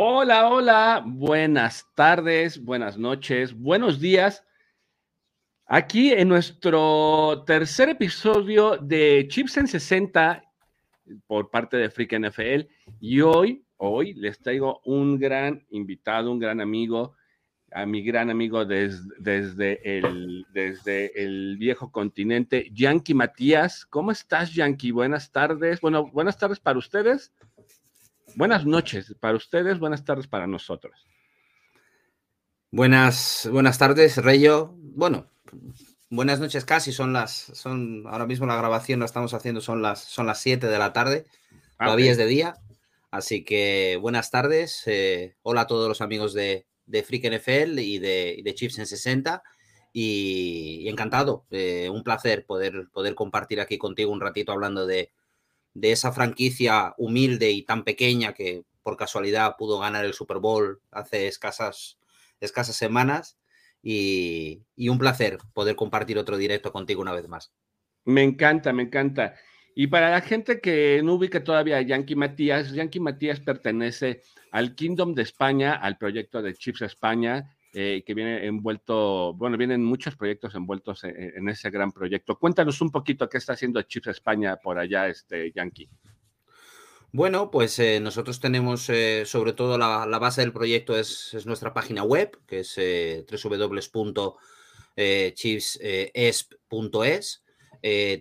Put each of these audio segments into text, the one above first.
Hola, hola, buenas tardes, buenas noches, buenos días. Aquí en nuestro tercer episodio de Chips en 60 por parte de Freak NFL y hoy, hoy les traigo un gran invitado, un gran amigo, a mi gran amigo desde, el, desde el viejo continente, Yankee Matías. ¿Cómo estás, Yankee? Buenas tardes. Bueno, buenas tardes para ustedes. Buenas noches para ustedes, buenas tardes para nosotros. Buenas, buenas tardes, Reyo. Bueno, buenas noches casi, son las, son, ahora mismo la grabación la estamos haciendo, son las, son las 7 de la tarde, ah, todavía es de día, así que buenas tardes, eh, hola a todos los amigos de, de Freak NFL y de, de Chips en 60 y, encantado, eh, un placer poder, poder compartir aquí contigo un ratito hablando de, de esa franquicia humilde y tan pequeña que por casualidad pudo ganar el Super Bowl hace escasas, escasas semanas. Y, un placer poder compartir otro directo contigo una vez más. Me encanta, me encanta. Y para la gente que no ubica todavía a Yankee Matías, Yankee Matías pertenece al Kingdom de España, al proyecto de Chips España, eh, que viene envuelto, bueno, vienen muchos proyectos envueltos en, ese gran proyecto. Cuéntanos un poquito qué está haciendo Chips España por allá, este Yankee. Bueno, pues eh, nosotros tenemos eh, sobre todo la, base del proyecto es, nuestra página web, que es www.chipsesp.es.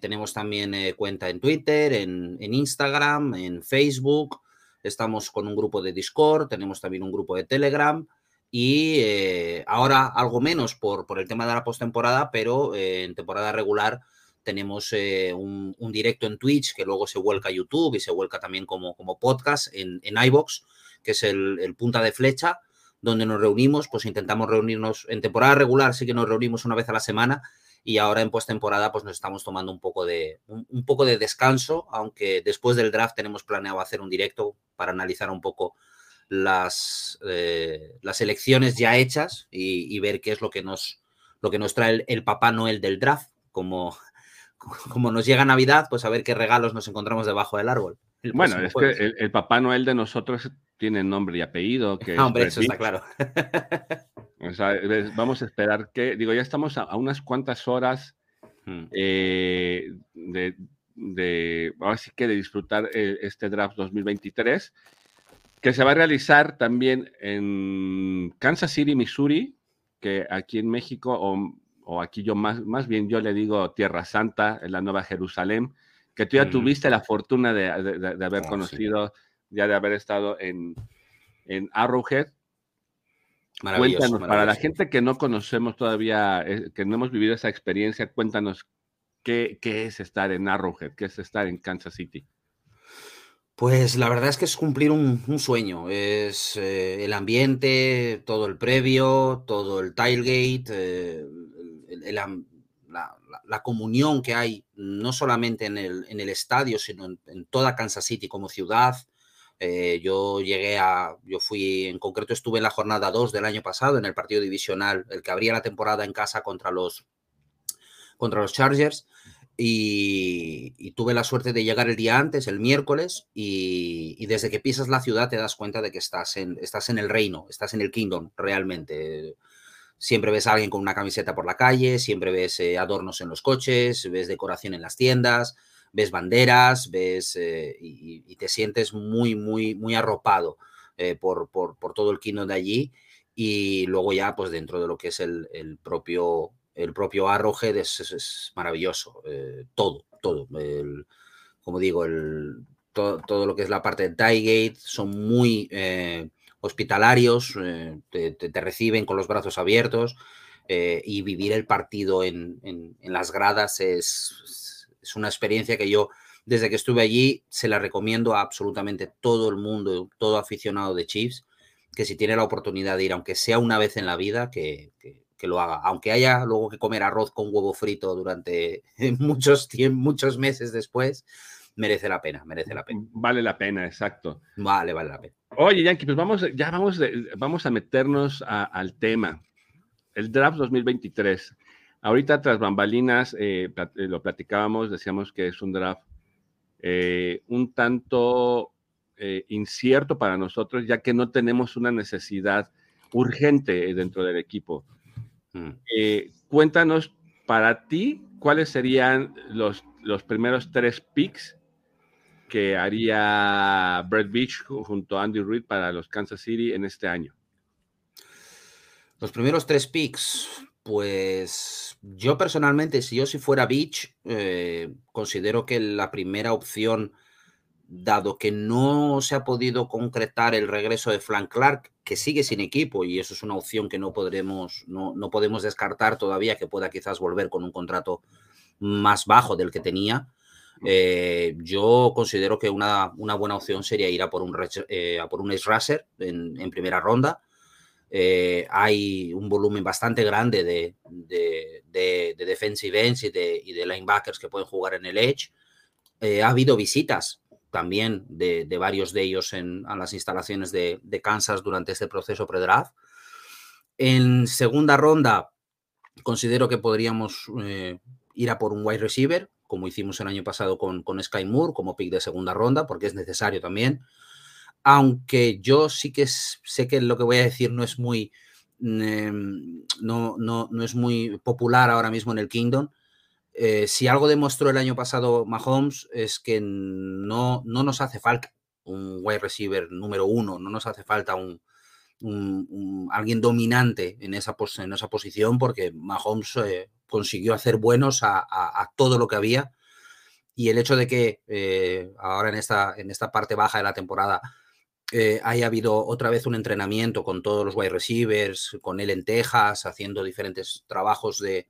tenemos también cuenta en Twitter, en, en Instagram, en Facebook. Estamos con un grupo de Discord, tenemos también un grupo de Telegram y eh, ahora algo menos por, por, el tema de la postemporada, pero eh, en temporada regular tenemos eh, un, directo en Twitch que luego se vuelca a YouTube y se vuelca también como, como podcast en, en iBox, que es el, punta de flecha, donde nos reunimos, pues intentamos reunirnos en temporada regular, sí que nos reunimos una vez a la semana y ahora en postemporada pues nos estamos tomando un poco de un poco de descanso, aunque después del draft tenemos planeado hacer un directo para analizar un poco las, eh, las elecciones ya hechas y, ver qué es lo que nos, lo que nos trae el, Papá Noel del draft. Como, como nos llega Navidad, pues a ver qué regalos nos encontramos debajo del árbol. Bueno, es que el, Papá Noel de nosotros tiene nombre y apellido. Que hombre, eso está claro. vamos a esperar que, digo, ya estamos a, unas cuantas horas hmm. eh, de, de, ahora sí que de disfrutar eh, este draft 2023 que se va a realizar también en Kansas City, Missouri, que aquí en México, o, aquí yo más, más bien yo le digo Tierra Santa, en la Nueva Jerusalén, que tú ya tuviste la fortuna de, haber oh, conocido, ya de haber estado en, en Arrowhead. Cuéntanos, para la gente que no conocemos todavía, eh, que no hemos vivido esa experiencia, cuéntanos qué, qué es estar en Arrowhead, qué es estar en Kansas City. Pues la verdad es que es cumplir un, sueño. Es eh, el ambiente, todo el previo, todo el tailgate, eh, la, comunión que hay, no solamente en el, en el estadio, sino en, toda Kansas City como ciudad. Eh, yo llegué a, yo fui, en concreto estuve en la jornada 2 del año pasado, en el partido divisional, el que abría la temporada en casa contra los, contra los Chargers. Y, tuve la suerte de llegar el día antes, el miércoles, y, desde que pisas la ciudad te das cuenta de que estás en, estás en el reino, estás en el kingdom realmente. Siempre ves a alguien con una camiseta por la calle, siempre ves eh, adornos en los coches, ves decoración en las tiendas, ves banderas, ves eh, y, te sientes muy, muy, muy arropado eh, por, por, por, todo el kingdom de allí. Y luego ya, pues dentro de lo que es el, el propio el propio Arrowhead es, maravilloso, eh, todo, todo. como digo, el, todo, lo que es la parte de Tygate son muy eh, hospitalarios, eh, te, reciben con los brazos abiertos y vivir el partido en, las gradas es, es, una experiencia que yo, desde que estuve allí, se la recomiendo a absolutamente todo el mundo, todo aficionado de Chiefs, que si tiene la oportunidad de ir, aunque sea una vez en la vida, que que lo haga. Aunque haya luego que comer arroz con huevo frito durante muchos, muchos meses después, merece la pena, merece la pena. Vale la pena, exacto. Vale, vale la pena. Oye, Yankee, pues vamos, ya vamos, vamos a meternos al tema. El draft 2023. Ahorita tras bambalinas eh, eh, lo platicábamos, decíamos que es un draft eh, un tanto eh, incierto para nosotros, ya que no tenemos una necesidad urgente dentro del equipo. Mm. Eh, cuéntanos para ti cuáles serían los, los primeros tres picks que haría Brett Beach junto a Andy Reid para los Kansas City en este año. Los primeros tres picks, pues yo personalmente, si yo si fuera Beach, eh, considero que la primera opción, dado que no se ha podido concretar el regreso de Frank Clark, que sigue sin equipo y eso es una opción que no podremos, no, no podemos descartar todavía que pueda quizás volver con un contrato más bajo del que tenía. Eh, yo considero que una, una, buena opción sería ir a por un, eh, a por un Racer en, en primera ronda eh, hay un volumen bastante grande de, de, defensive ends y de, y de, linebackers que pueden jugar en el edge. Eh, ha habido visitas también de, varios de ellos en, las instalaciones de, Kansas durante este proceso pre-draft. En segunda ronda, considero que podríamos eh, ir a por un wide receiver, como hicimos el año pasado con, Sky Moore, como pick de segunda ronda, porque es necesario también aunque yo sí que sé que lo que voy a decir no es muy, em, no, no, no, es muy popular ahora mismo en el Kingdom. Eh, si algo demostró el año pasado Mahomes es que no, no nos hace falta un wide receiver número uno, no nos hace falta un, alguien dominante en esa, en esa posición porque Mahomes eh, consiguió hacer buenos a, todo lo que había. Y el hecho de que eh, ahora en esta, en esta parte baja de la temporada eh, haya habido otra vez un entrenamiento con todos los wide receivers, con él en Texas, haciendo diferentes trabajos de,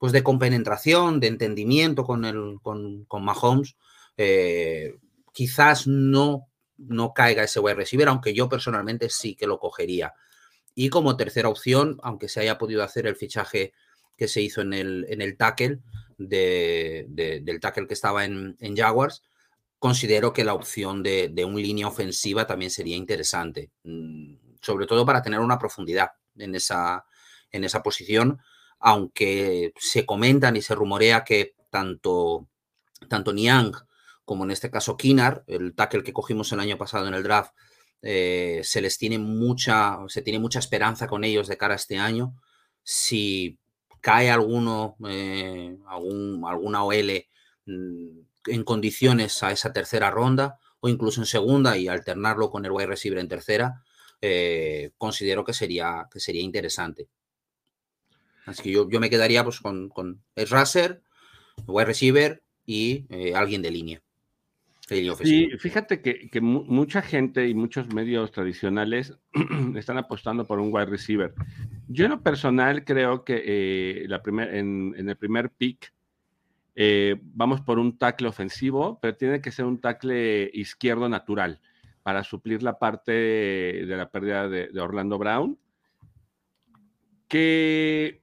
pues de compenetración, de entendimiento con, el, con, con Mahomes, eh, quizás no, no caiga ese wide receiver, aunque yo personalmente sí que lo cogería. Y como tercera opción, aunque se haya podido hacer el fichaje que se hizo en el, en el tackle, de, del tackle que estaba en, en Jaguars, considero que la opción de, un línea ofensiva también sería interesante, mm, sobre todo para tener una profundidad en esa, en esa posición, aunque se comentan y se rumorea que tanto, tanto Niang como en este caso Kinar, el tackle que cogimos el año pasado en el draft, eh, se les tiene mucha, se tiene mucha esperanza con ellos de cara a este año. Si cae alguno, eh, algún, alguna OL mm, en condiciones a esa tercera ronda o incluso en segunda y alternarlo con el wide receiver en tercera, eh, considero que sería, que sería interesante. Así que yo, yo me quedaría pues, con, con el racer, wide receiver y eh, alguien de línea. Sí, fíjate que, que, mucha gente y muchos medios tradicionales están apostando por un wide receiver. Yo en lo personal creo que eh, la primer, en, en, el primer pick eh, vamos por un tackle ofensivo, pero tiene que ser un tackle izquierdo natural para suplir la parte de, la pérdida de, Orlando Brown. Que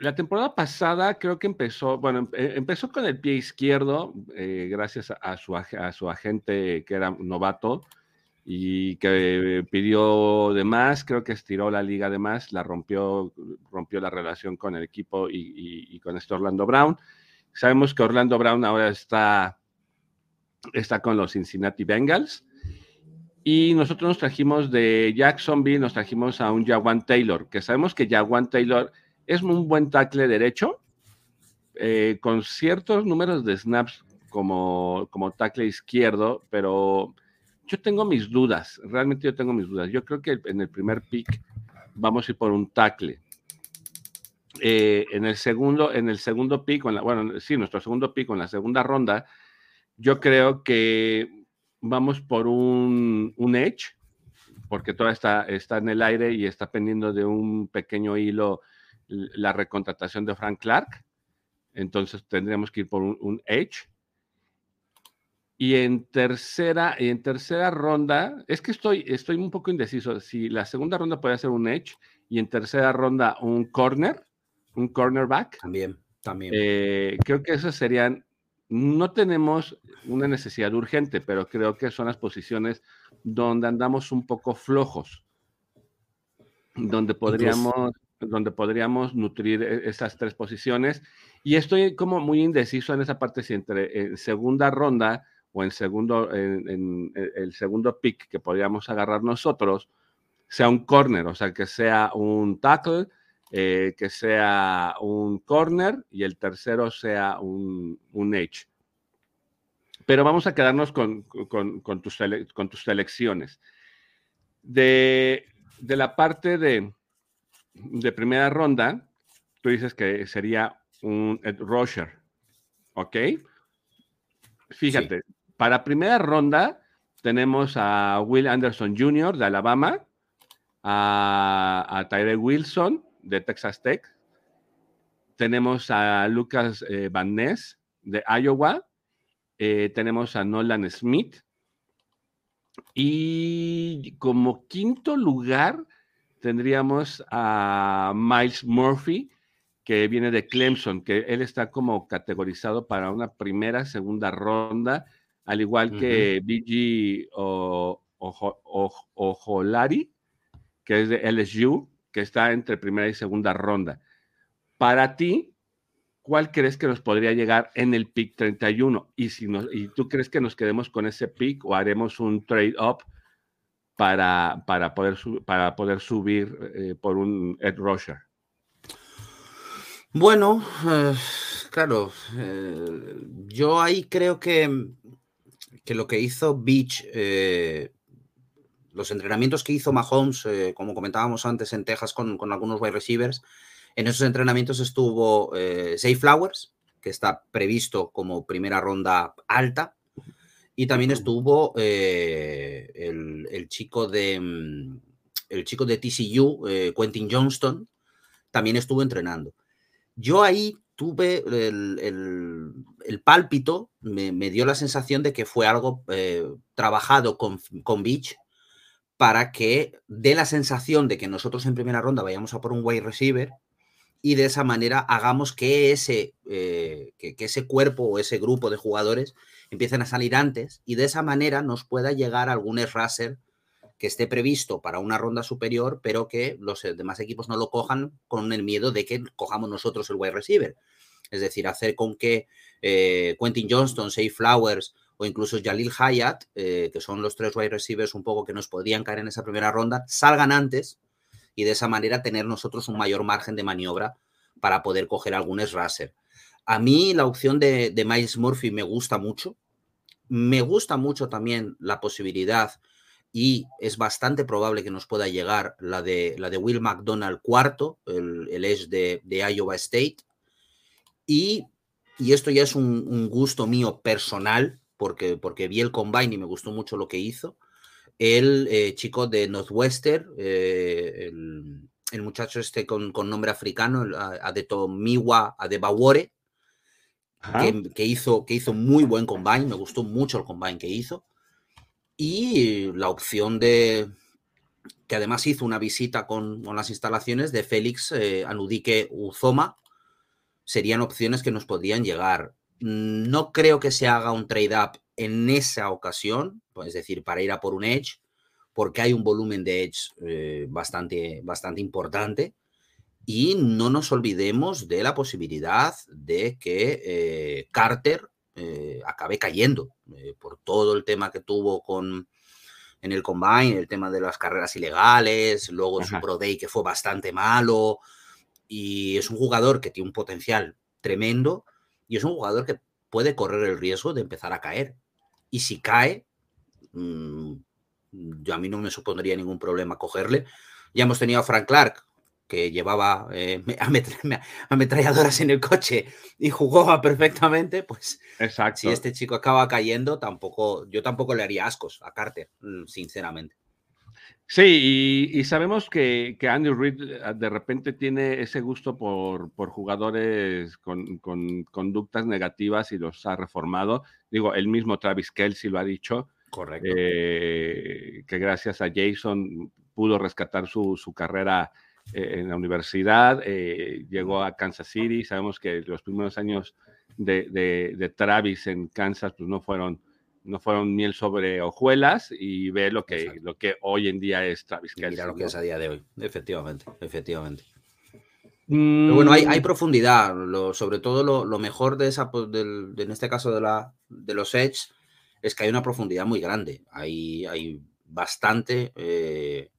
la temporada pasada creo que empezó, bueno, em, empezó con el pie izquierdo, eh, gracias a su, a su agente que era novato y que pidió de más, creo que estiró la liga de más, la rompió, rompió la relación con el equipo y, y con este Orlando Brown. Sabemos que Orlando Brown ahora está, está con los Cincinnati Bengals. Y nosotros nos trajimos de Jacksonville, nos trajimos a un Jawan Taylor, que sabemos que Jawan Taylor es un buen tackle derecho, eh, con ciertos números de snaps como, como tackle izquierdo, pero yo tengo mis dudas, realmente yo tengo mis dudas. Yo creo que en el primer pick vamos a ir por un tackle. Eh, en el segundo, en el segundo pico, bueno, sí, nuestro segundo pico en la segunda ronda, yo creo que vamos por un, un edge, porque todo está, está en el aire y está pendiendo de un pequeño hilo la recontratación de Frank Clark. Entonces tendríamos que ir por un, edge. Y en tercera, y en tercera ronda, es que estoy, estoy un poco indeciso. Si la segunda ronda puede ser un edge y en tercera ronda un corner, un cornerback. También, también. Eh, creo que esas serían, no tenemos una necesidad urgente, pero creo que son las posiciones donde andamos un poco flojos, donde podríamos, donde podríamos nutrir e, esas tres posiciones. Y estoy como muy indeciso en esa parte, si entre en segunda ronda o en segundo, en, el segundo pick que podríamos agarrar nosotros sea un corner, o sea, que sea un tackle, eh, que sea un corner y el tercero sea un, un edge. Pero vamos a quedarnos con, con, tus, con tus selecciones. De, de la parte de, de primera ronda, tú dices que sería un Ed Rusher, ¿ok? Fíjate, para primera ronda tenemos a Will Anderson Jr. de Alabama, a, a Tyree Wilson de Texas Tech, tenemos a Lucas eh, Van Ness de Iowa, eh, tenemos a Nolan Smith y como quinto lugar tendríamos a Miles Murphy, que viene de Clemson, que él está como categorizado para una primera, segunda ronda, al igual que BG Ojolari, que es de LSU, que está entre primera y segunda ronda. Para ti, ¿cuál crees que nos podría llegar en el pick 31? Y si y tú crees que nos quedemos con ese pick o haremos un trade up para, para, poder, para poder subir eh, por un Ed Rusher? Bueno, eh, claro, eh, yo ahí creo que, que, lo que hizo Beach, los entrenamientos que hizo Mahomes, como comentábamos antes en Texas con, con, algunos wide receivers, en esos entrenamientos estuvo Zay Flowers, que está previsto como primera ronda alta, y también estuvo eh, el, chico de mm, el chico de TCU, eh, Quentin Johnston, también estuvo entrenando. Yo ahí tuve el, pálpito, me, dio la sensación de que fue algo eh, trabajado con, con Beach para que dé la sensación de que nosotros en primera ronda vayamos a por un wide receiver y de esa manera hagamos que ese, que, que, ese cuerpo o ese grupo de jugadores empiecen a salir antes y de esa manera nos pueda llegar algún raser que esté previsto para una ronda superior, pero que los eh, demás equipos no lo cojan con el miedo de que cojamos nosotros el wide receiver. Es decir, hacer con que eh, Quentin Johnston, Say Flowers o incluso Jalil Hayat, eh, que son los tres wide receivers un poco que nos podrían caer en esa primera ronda, salgan antes y de esa manera tener nosotros un mayor margen de maniobra para poder coger algún raser. A mí la opción de, Miles Murphy me gusta mucho. Me gusta mucho también la posibilidad y es bastante probable que nos pueda llegar la de, la de Will McDonald cuarto, el, el de, Iowa State. Y, esto ya es un, gusto mío personal, porque, porque vi el combine y me gustó mucho lo que hizo. El eh, chico de Northwestern, eh, el, muchacho este con, nombre africano, Adetomiwa Adebawore, que, hizo, que hizo muy buen combine, me gustó mucho el combine que hizo. Y la opción de, que además hizo una visita con, las instalaciones de Félix eh, Anudique Uzoma, serían opciones que nos podrían llegar. No creo que se haga un trade-up en esa ocasión, pues, es decir, para ir a por un edge, porque hay un volumen de edge eh, bastante, bastante importante. Y no nos olvidemos de la posibilidad de que eh, Carter eh, acabe cayendo eh, por todo el tema que tuvo con en el combine, el tema de las carreras ilegales, luego su Pro Day que fue bastante malo. Y es un jugador que tiene un potencial tremendo y es un jugador que puede correr el riesgo de empezar a caer. Y si cae, mm, yo a mí no me supondría ningún problema cogerle. Ya hemos tenido a Frank Clark, que llevaba eh, ametralladoras en el coche y jugaba perfectamente, pues Exacto. si este chico acaba cayendo, tampoco, yo tampoco le haría ascos a Carter, mm, sinceramente. Sí, y, sabemos que, que, Andy Reid eh, de repente tiene ese gusto por, por jugadores con, con, conductas negativas y los ha reformado. Digo, el mismo Travis Kelsey lo ha dicho. Correcto. Eh, que gracias a Jason pudo rescatar su, su carrera eh, en la universidad, eh, llegó a Kansas City. Sabemos que los primeros años de, de, Travis en Kansas pues no fueron, no fueron miel sobre hojuelas y ve lo que, lo que hoy en día es Travis Mira lo que es a día de hoy, efectivamente, efectivamente. bueno, hay, hay mm. profundidad, lo, sobre todo lo, lo, mejor de esa, del, en este caso de, la, de los Edge, es que hay una profundidad muy grande. Hay, hay bastante, eh,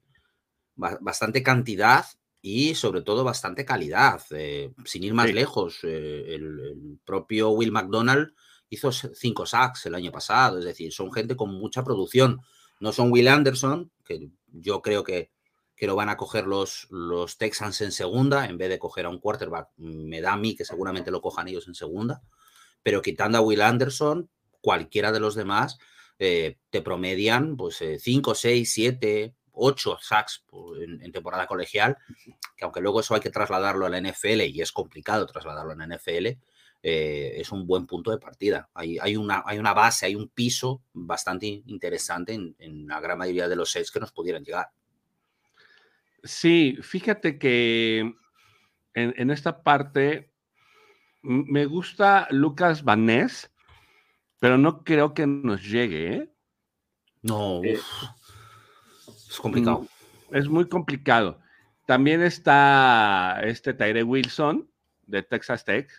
bastante cantidad y sobre todo bastante calidad. Eh, sin ir más lejos, eh, el, propio Will McDonald hizo cinco sacks el año pasado, es decir, son gente con mucha producción. No son Will Anderson, que yo creo que, que lo van a coger los, los Texans en segunda, en vez de coger a un quarterback, me da a mí que seguramente lo cojan ellos en segunda, pero quitando a Will Anderson, cualquiera de los demás eh, te promedian pues 5, 6, 7, 8 sacks en, temporada colegial, que aunque luego eso hay que trasladarlo a la NFL y es complicado trasladarlo a la NFL, eh, es un buen punto de partida. Hay, hay, una, hay una base, hay un piso bastante interesante en, la gran mayoría de los sets que nos pudieran llegar. Sí, fíjate que en, en esta parte me gusta Lucas Vanés, pero no creo que nos llegue. ¿eh? No, eh, es complicado. Es muy complicado. También está este Tyre Wilson de Texas Tech,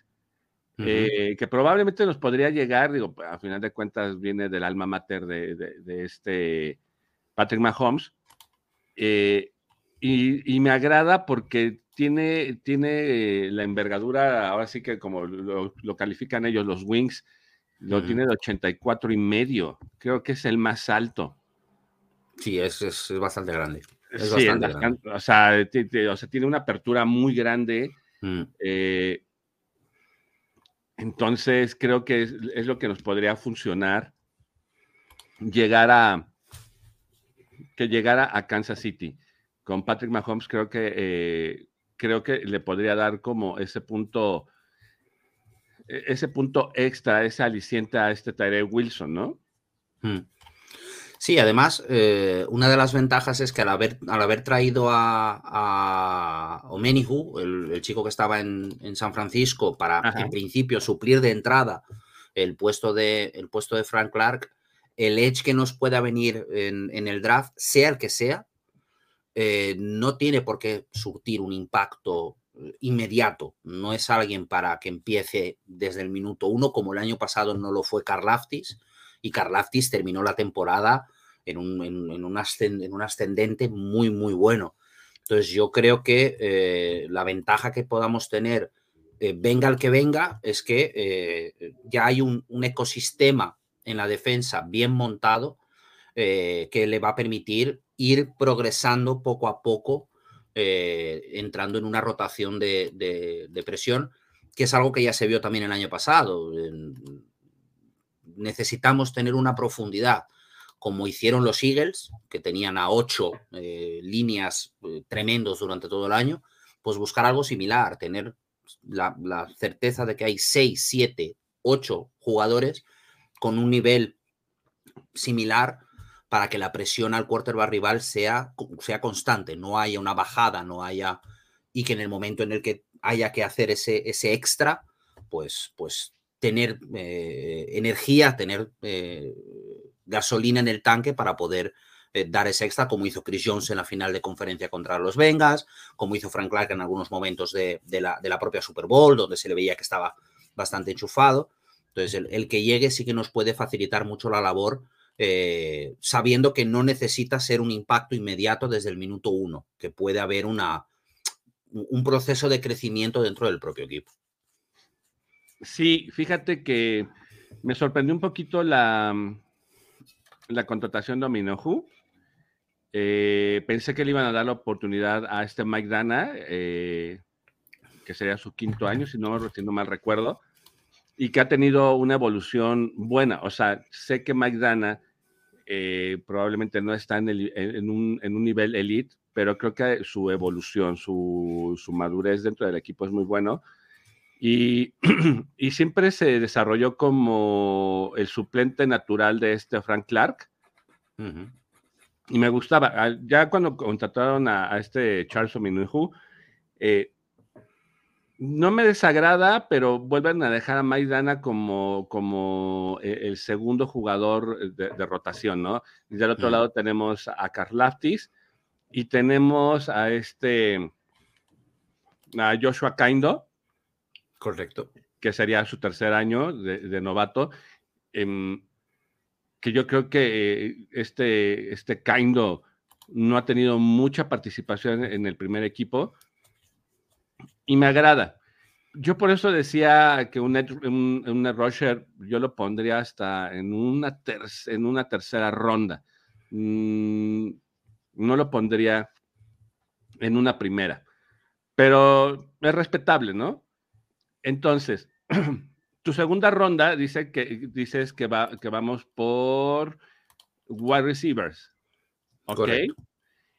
eh, que probablemente nos podría llegar, digo, a final de cuentas viene del alma mater de, este Patrick Mahomes. y, me agrada porque tiene, tiene la envergadura, ahora sí que como lo, lo califican ellos, los wings, lo tiene de 84 y medio. Creo que es el más alto. Sí, es, es, bastante grande. Es sí, bastante grande. O, sea, o, sea, tiene una apertura muy grande. Mm. Eh, entonces, creo que es, lo que nos podría funcionar llegar a que llegara a Kansas City. Con Patrick Mahomes, creo que eh, creo que le podría dar como ese punto e-, ese punto extra, ese aliciente a este Tyree Wilson, ¿no? Hmm. Sí, además, eh, una de las ventajas es que al haber, al haber traído a, a Omenihu, el, chico que estaba en, San Francisco, para en principio suplir de entrada el puesto de, el puesto de Frank Clark, el edge que nos pueda venir en, el draft, sea el que sea, eh, no tiene por qué surtir un impacto inmediato, no es alguien para que empiece desde el minuto uno, como el año pasado no lo fue Karlaftis, y Karlaftis terminó la temporada en un, en, un, ascendente muy, muy bueno. Entonces yo creo que eh, la ventaja que podamos tener, eh, venga el que venga, es que eh, ya hay un, ecosistema en la defensa bien montado que le va a permitir ir progresando poco a poco entrando en una rotación de, presión, que es algo que ya se vio también el año pasado. Necesitamos tener una profundidad, como hicieron los Eagles, que tenían a ocho eh, líneas eh, tremendos durante todo el año, pues buscar algo similar, tener la, certeza de que hay seis, siete, ocho jugadores con un nivel similar para que la presión al quarterback rival sea, sea constante, no haya una bajada, no haya. y que en el momento en el que haya que hacer ese, ese extra, pues, pues tener eh, energía, tener eh, gasolina en el tanque para poder eh, dar ese extra, como hizo Chris Jones en la final de conferencia contra los Vengas, como hizo Frank Clark en algunos momentos de, la, propia Super Bowl, donde se le veía que estaba bastante enchufado. Entonces, el, que llegue sí que nos puede facilitar mucho la labor sabiendo que no necesita ser un impacto inmediato desde el minuto uno, que puede haber un proceso de crecimiento dentro del propio equipo. Sí, fíjate que me sorprendió un poquito la, la contratación de Ominohu. Eh, pensé que le iban a dar la oportunidad a este Mike Dana, eh, que sería su quinto año, si no, si no mal recuerdo y que ha tenido una evolución buena. O sea, sé que Mike Dana eh, probablemente no está en, un, nivel elite, pero creo que su evolución, su, madurez dentro del equipo es muy bueno. Y, siempre se desarrolló como el suplente natural de este Frank Clark. Y me gustaba. Ya cuando contrataron a, este Charles Ominuhu, eh, no me desagrada, pero vuelven a dejar a Maidana como, como e, el segundo jugador de, rotación, ¿no? Y del otro lado tenemos a Karlaftis y tenemos a este, a Joshua Kaindo. Correcto. Que sería su tercer año de, novato. Em, que yo creo que este, este Kaindo no ha tenido mucha participación en el primer equipo y me agrada. Yo por eso decía que un, un, rusher yo lo pondría hasta en una, en una tercera ronda. Mm, no lo pondría en una primera, pero es respetable, ¿no? Entonces, tu segunda ronda dice que dices que, va, que vamos por wide receivers. ¿Ok?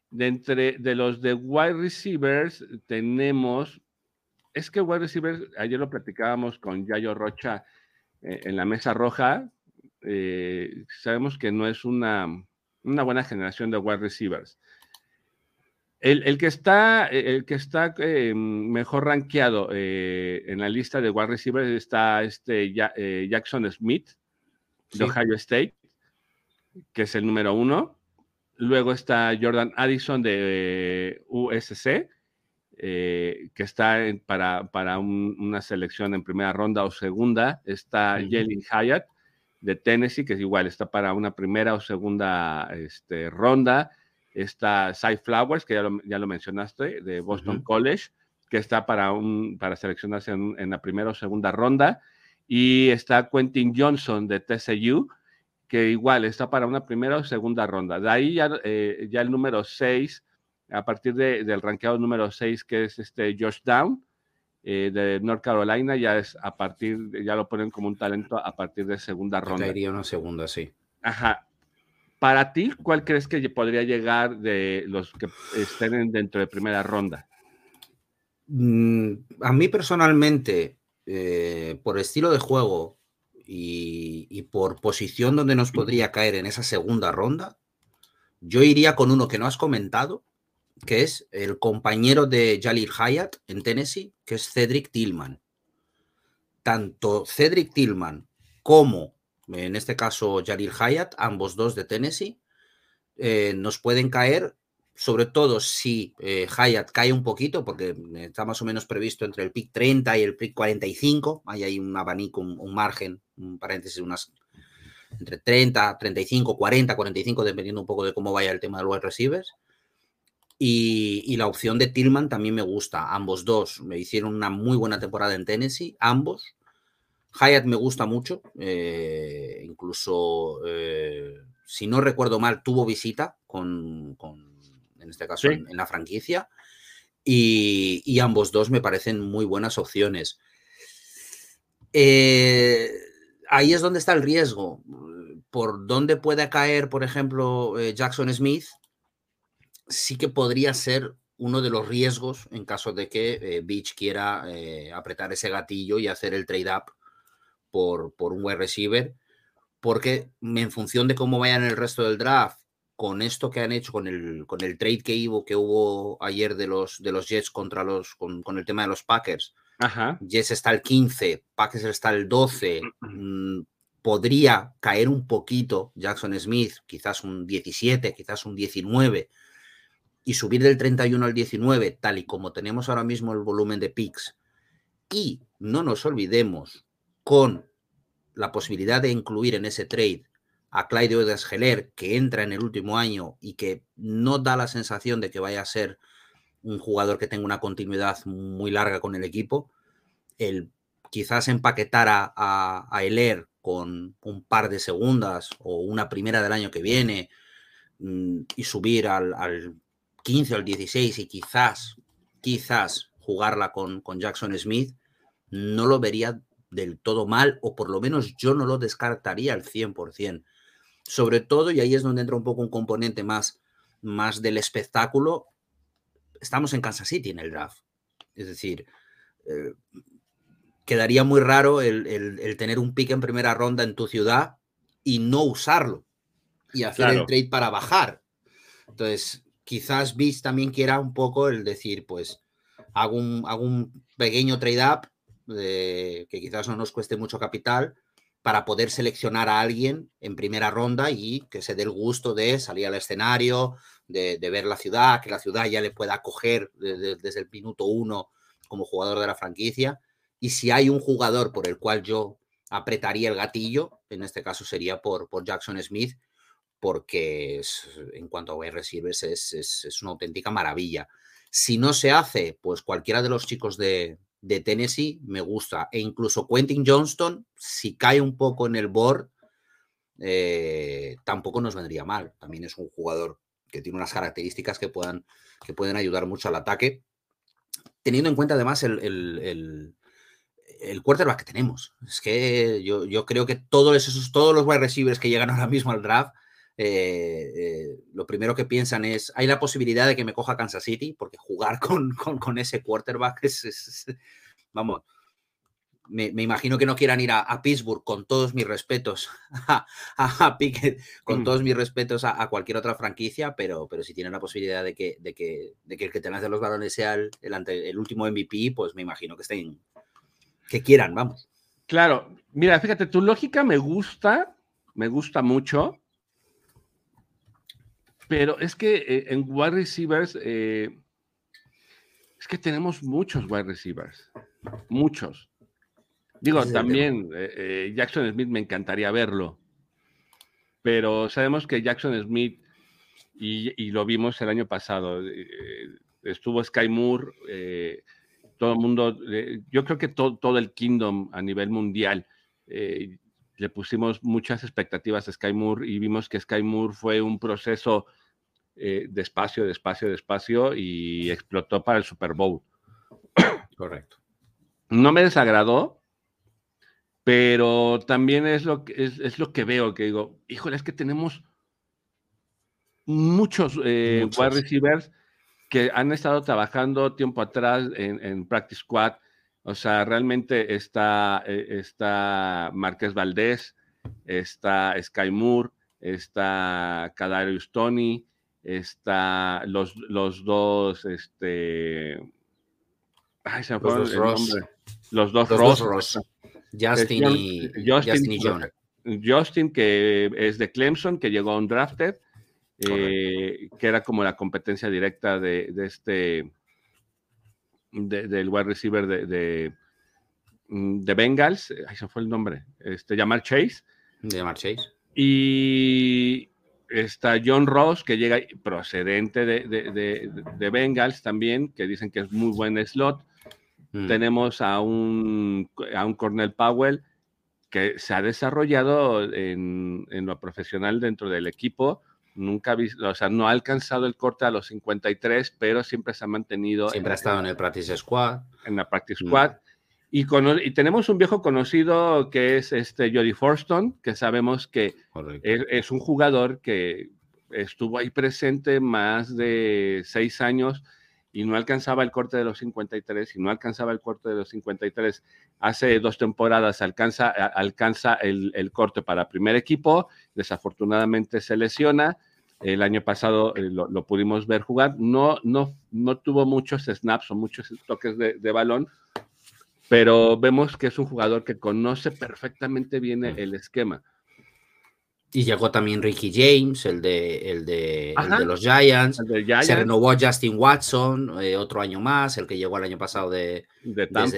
De entre de los de wide receivers tenemos. Es que wide receivers, ayer lo platicábamos con Yayo Rocha eh, en la mesa roja. Eh, sabemos que no es una, una buena generación de wide receivers. El, que está, el que está eh, mejor rankeado eh, en la lista de wide receivers está este eh, Jackson Smith de Ohio State, que es el número uno. Luego está Jordan Addison de USC, que está para, para una selección en primera ronda o segunda. Está Jalen Hyatt de Tennessee, que es igual, está para una primera o segunda este, ronda está Cy Flowers, que ya lo, mencionaste, de Boston College, que está para, un, para seleccionarse en, la primera o segunda ronda. Y está Quentin Johnson de TCU, que igual está para una primera o segunda ronda. De ahí ya, eh, ya el número 6, a partir del ranqueado número 6, que es este Josh Down, eh, de North Carolina, ya es a partir, ya lo ponen como un talento a partir de segunda ronda. Caería una segunda, sí. Ajá. Para ti, ¿cuál crees que podría llegar de los que estén dentro de primera ronda? Mm, a mí personalmente, eh, por estilo de juego y, por posición donde nos podría caer en esa segunda ronda, yo iría con uno que no has comentado, que es el compañero de Jalil Hyatt en Tennessee, que es Cedric Tillman. Tanto Cedric Tillman como en este caso Jalil Hyatt, ambos dos de Tennessee, eh, nos pueden caer, sobre todo si eh, Hyatt cae un poquito, porque está más o menos previsto entre el pick 30 y el pick 45, hay ahí un abanico, un, margen, un paréntesis, unas entre 30, 35, 40, 45, dependiendo un poco de cómo vaya el tema de los receivers. Y, y, la opción de Tillman también me gusta. Ambos dos me hicieron una muy buena temporada en Tennessee, ambos. Hyatt me gusta mucho, eh, incluso, eh, si no recuerdo mal, tuvo visita con, en este caso, en, la franquicia, y, ambos dos me parecen muy buenas opciones. Eh, ahí es donde está el riesgo. Por dónde puede caer, por ejemplo, Jackson Smith, sí que podría ser uno de los riesgos en caso de que Beach quiera apretar ese gatillo y hacer el trade-up por, un wide receiver, porque en función de cómo vayan el resto del draft, con esto que han hecho, con el, con el trade que hubo, que hubo ayer de los, de los Jets contra los, con, el tema de los Packers, Jets está el 15, Packers está el 12, mm, podría caer un poquito Jackson Smith, quizás un 17, quizás un 19, y subir del 31 al 19, tal y como tenemos ahora mismo el volumen de picks. Y no nos olvidemos con la posibilidad de incluir en ese trade a Clyde Odes Geller, que entra en el último año y que no da la sensación de que vaya a ser un jugador que tenga una continuidad muy larga con el equipo, el quizás empaquetar a, a, Eler con un par de segundas o una primera del año que viene mm, y subir al, al 15 o al 16 y quizás, quizás jugarla con Jackson Smith, no lo vería del todo mal, o por lo menos yo no lo descartaría al 100%. Sobre todo, y ahí es donde entra un poco un componente más, más del espectáculo, estamos en Kansas City en el draft. Es decir, eh, quedaría muy raro el, tener un pick en primera ronda en tu ciudad y no usarlo y hacer el trade para bajar. Entonces, quizás Beach también quiera un poco el decir, pues, hago un, hago un pequeño trade que quizás no nos cueste mucho capital, para poder seleccionar a alguien en primera ronda y que se dé el gusto de salir al escenario, de, ver la ciudad, que la ciudad ya le pueda acoger desde, el minuto uno como jugador de la franquicia. Y si hay un jugador por el cual yo apretaría el gatillo, en este caso sería por, por Jackson Smith, porque en cuanto a wide receivers es, una auténtica maravilla. Si no se hace, pues cualquiera de los chicos de, Tennessee me gusta. E incluso Quentin Johnston, si cae un poco en el board, eh, tampoco nos vendría mal. También es un jugador que tiene unas características que, puedan, que pueden ayudar mucho al ataque. Teniendo en cuenta además el, el, el, quarterback que tenemos. Es que yo, yo creo que todos, esos, todos los wide receivers que llegan ahora mismo al draft eh, eh, lo primero que piensan es, hay la posibilidad de que me coja Kansas City, porque jugar con, con, ese quarterback es, vamos, me, imagino que no quieran ir a, Pittsburgh con todos mis respetos a, Pickett, con mm. todos mis respetos a, cualquier otra franquicia, pero, pero si tienen la posibilidad de que, de que, de que el que te lance los balones sea el, el, último MVP, pues me imagino que estén, que quieran, vamos. Claro, mira, fíjate, tu lógica me gusta, me gusta mucho. Pero es que eh, en wide receivers, eh, es que tenemos muchos wide receivers, muchos. Digo, también eh, Jackson Smith me encantaría verlo, pero sabemos que Jackson Smith, y, lo vimos el año pasado, estuvo Sky Moore, todo el mundo, yo creo que todo el Kingdom a nivel mundial le pusimos muchas expectativas a Sky Moore y vimos que Sky Moore fue un proceso eh, despacio, despacio, despacio y explotó para el Super Bowl. Correcto. No me desagradó, pero también es lo que, es, lo que veo, que digo, híjole, es que tenemos muchos, eh, wide receivers que han estado trabajando tiempo atrás en, en Practice Squad. O sea, realmente está, eh, está Márquez Valdés, está Sky Moore, está Kadarius Tony, está los, los dos, este... Ay, se me los, dos Ross. los dos Ross. Justin, y, Justin, John. Justin, que es de Clemson, que llegó a un drafted, eh, que era como la competencia directa de, de este, del wide receiver de, de, mm, de, Bengals, ahí se fue el nombre, este, Llamar Chase. De Llamar Chase. Y, está John Ross, que llega procedente de, Bengals también, que dicen que es muy buen slot. Mm. Tenemos a un, a un Cornell Powell que se ha desarrollado en, lo profesional dentro del equipo. Nunca ha visto, o sea, no ha alcanzado el corte a los 53, pero siempre se ha mantenido. Siempre ha estado en el Practice Squad. En la Practice mm. Squad. Y, tenemos un viejo conocido que es este Jody Forston, que sabemos que es, un jugador que estuvo ahí presente más de seis años y no alcanzaba el corte de los 53 y no alcanzaba el corte de los 53. Hace dos temporadas alcanza, alcanza el, corte para primer equipo, desafortunadamente se lesiona. El año pasado eh, lo, pudimos ver jugar. No, no, no tuvo muchos snaps o muchos toques de balón, pero vemos que es un jugador que conoce perfectamente bien el esquema. Y llegó también Ricky James, el de, el de, los Giants. Se renovó Justin Watson, eh, otro año más, el que llegó el año pasado de,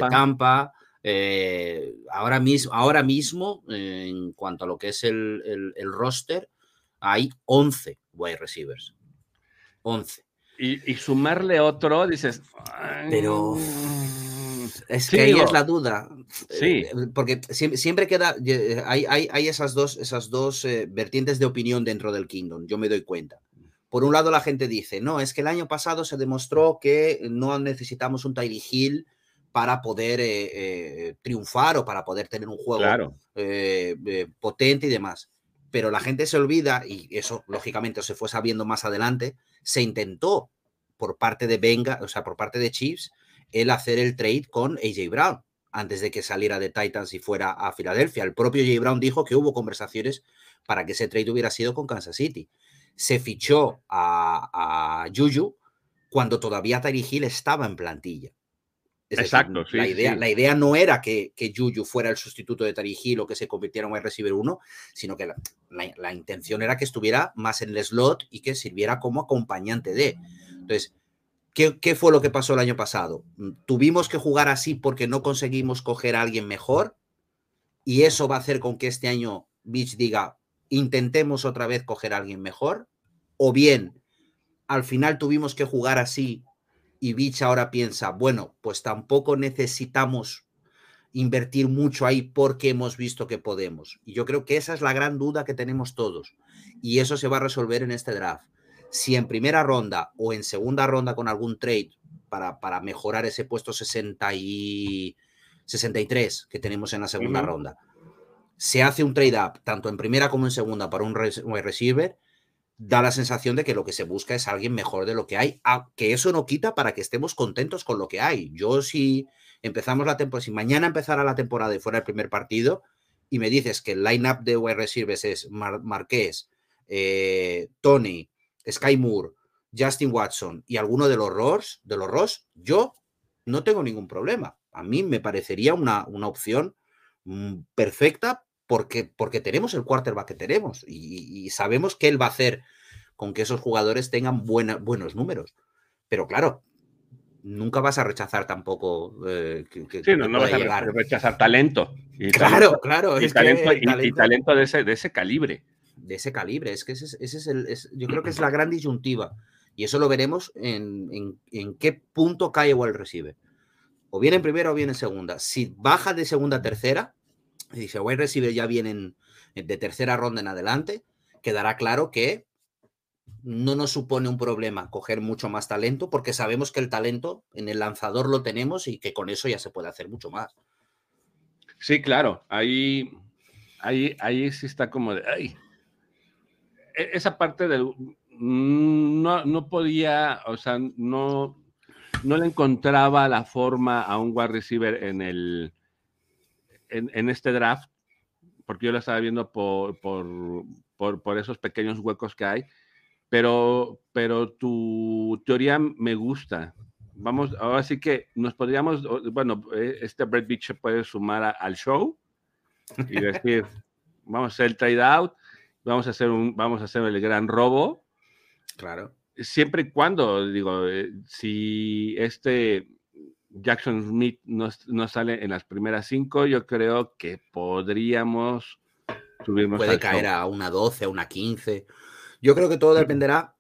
Tampa. Eh, ahora, mismo, ahora mismo, en cuanto a lo que es el, roster, hay 11 wide receivers. 11. Y, y sumarle otro, dices. Pero es que ahí es la duda. Sí. Eh, porque siempre, queda. Hay, hay, esas dos, esas dos eh, vertientes de opinión dentro del Kingdom, yo me doy cuenta. Por un lado, la gente dice, no, es que el año pasado se demostró que no necesitamos un Tyree Hill para poder eh, triunfar o para poder tener un juego potente y demás. Pero la gente se olvida, y eso lógicamente se fue sabiendo más adelante, se intentó por parte de Venga, o sea, por parte de Chiefs, el hacer el trade con AJ Brown antes de que saliera de Titans y fuera a Filadelfia. El propio AJ Brown dijo que hubo conversaciones para que ese trade hubiera sido con Kansas City. Se fichó a, a Juju cuando todavía Tyree Hill estaba en plantilla. Exacto, la, idea, la idea no era que, que Juju fuera el sustituto de Tariq Hill o que se convirtiera en wide receiver 1, sino que la, la, intención era que estuviera más en el slot y que sirviera como acompañante de. Entonces, ¿Qué, fue lo que pasó el año pasado? ¿Tuvimos que jugar así porque no conseguimos coger a alguien mejor? y eso va a hacer con que este año Beach diga, intentemos otra vez coger a alguien mejor, o bien al final tuvimos que jugar así y Beach ahora piensa, bueno, pues tampoco necesitamos invertir mucho ahí porque hemos visto que podemos. Y yo creo que esa es la gran duda que tenemos todos. Y eso se va a resolver en este draft. Si en primera ronda o en segunda ronda con algún trade para, para mejorar ese puesto 60 y 63 que tenemos en la segunda ronda, se hace un trade up tanto en primera como en segunda para un wide receiver, da la sensación de que lo que se busca es alguien mejor de lo que hay, que eso no quita para que estemos contentos con lo que hay. Yo si empezamos la temporada, si mañana empezara la temporada y fuera el primer partido y me dices que el lineup de wide receivers es Marqués, eh, Tony, Sky Moore, Justin Watson y alguno de los Ross, de los Ross, yo no tengo ningún problema. A mí me parecería una, una opción mm, perfecta porque, porque tenemos el quarterback que tenemos y, sabemos que él va a hacer con que esos jugadores tengan buenos números. Pero claro, nunca vas a rechazar tampoco eh, que, sí, no, vas a rechazar talento. Y claro, claro. Y, talento, y, talento, de, ese, de ese calibre. De ese calibre. Es que ese, es el. yo creo que es la gran disyuntiva. Y eso lo veremos en, en, qué punto cae o el recibe. O bien en primera o bien en segunda. Si baja de segunda a tercera, y el wide receiver ya vienen de tercera ronda en adelante, quedará claro que no nos supone un problema coger mucho más talento porque sabemos que el talento en el lanzador lo tenemos y que con eso ya se puede hacer mucho más. Sí, claro, ahí, ahí, ahí sí está como de, ay, esa parte del, mm, no, no podía, o sea, no, no le encontraba la forma a un wide receiver en el, en, este draft, porque yo lo estaba viendo por, por, por, esos pequeños huecos que hay, pero, pero tu teoría me gusta. Vamos, ahora sí que nos podríamos, bueno, eh, este Brett Beach se puede sumar al show y decir, vamos a hacer el trade out, vamos a hacer un, vamos a hacer el gran robo. Claro. Siempre y cuando, digo, eh, si este Jackson Smith no, sale en las primeras cinco, yo creo que podríamos subirnos. Puede caer a una 12, a una 15. Yo creo que todo dependerá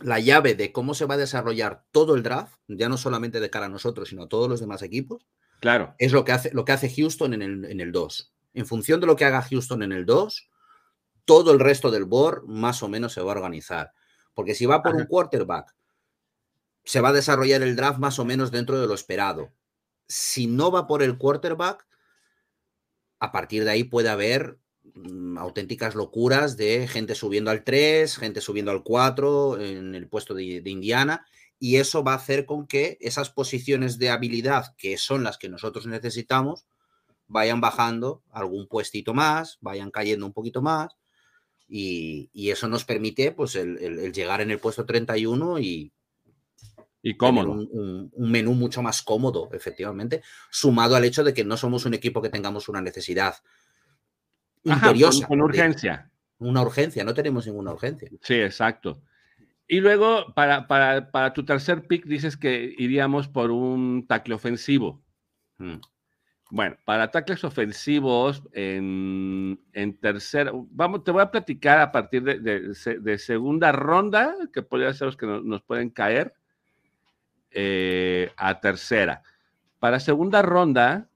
la llave de cómo se va a desarrollar todo el draft, ya no solamente de cara a nosotros, sino a todos los demás equipos. Claro. Es lo que hace, lo que hace Houston en el, en el 2. En función de lo que haga Houston en el 2, todo el resto del board más o menos se va a organizar. Porque si va por un quarterback se va a desarrollar el draft más o menos dentro de lo esperado. Si no va por el quarterback, a partir de ahí puede haber mm, auténticas locuras de gente subiendo al 3, gente subiendo al 4 en el puesto de, de, Indiana, y eso va a hacer con que esas posiciones de habilidad, que son las que nosotros necesitamos, vayan bajando algún puestito más, vayan cayendo un poquito más, y, eso nos permite pues, el, el, llegar en el puesto 31 y, y cómodo. Un, menú mucho más cómodo, efectivamente, sumado al hecho de que no somos un equipo que tengamos una necesidad imperiosa. con, urgencia. Una urgencia, no tenemos ninguna urgencia. Sí, exacto. Y luego, para, para, tu tercer pick, dices que iríamos por un tackle ofensivo. Mm. Bueno, para tackles ofensivos, en, en tercera, vamos, te voy a platicar a partir de, segunda ronda, que podría ser los que nos pueden caer. Eh, a tercera. Para segunda ronda,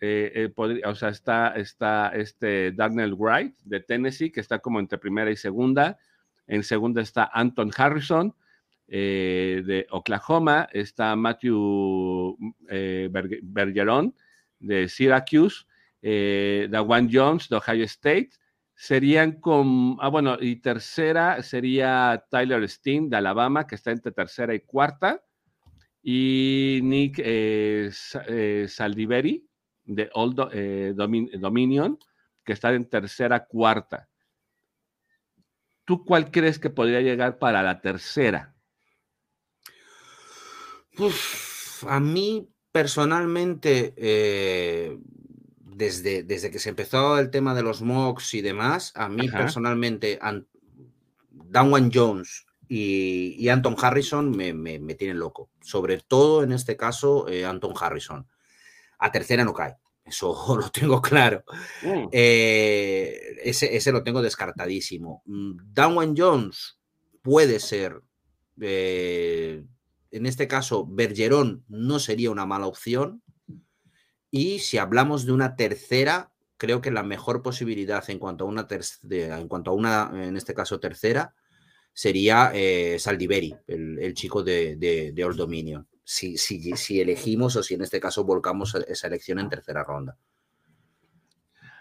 eh, eh, o sea, está, está este Daniel Wright de Tennessee, que está como entre primera y segunda. En segunda está Anton Harrison de Oklahoma. Está Matthew Bergeron de Syracuse. Dawan Jones de Ohio State. Serían con, ah, bueno, y tercera sería Tyler Steen de Alabama, que está entre tercera y cuarta y Nick eh, eh, Saldiveri de Old eh, Dominion, que está en tercera, cuarta. ¿Tú cuál crees que podría llegar para la tercera? a mí personalmente, desde, desde que se empezó el tema de los mocks y demás, a mí personalmente, Danwan Jones y, Anton Harrison me, me, tienen loco. Sobre todo en este caso, eh, Anton Harrison. A tercera no cae. Eso lo tengo claro. Mm. Eh, ese, lo tengo descartadísimo. Mm, Danwan Jones puede ser. Eh, en este caso, Bergeron no sería una mala opción. Y si hablamos de una tercera, creo que la mejor posibilidad en cuanto a una, en, cuanto a una en este caso, tercera, sería eh, Saldiveri, el, chico de, de, Old Dominion. Si, si, elegimos o si en este caso volcamos e, esa elección en tercera ronda.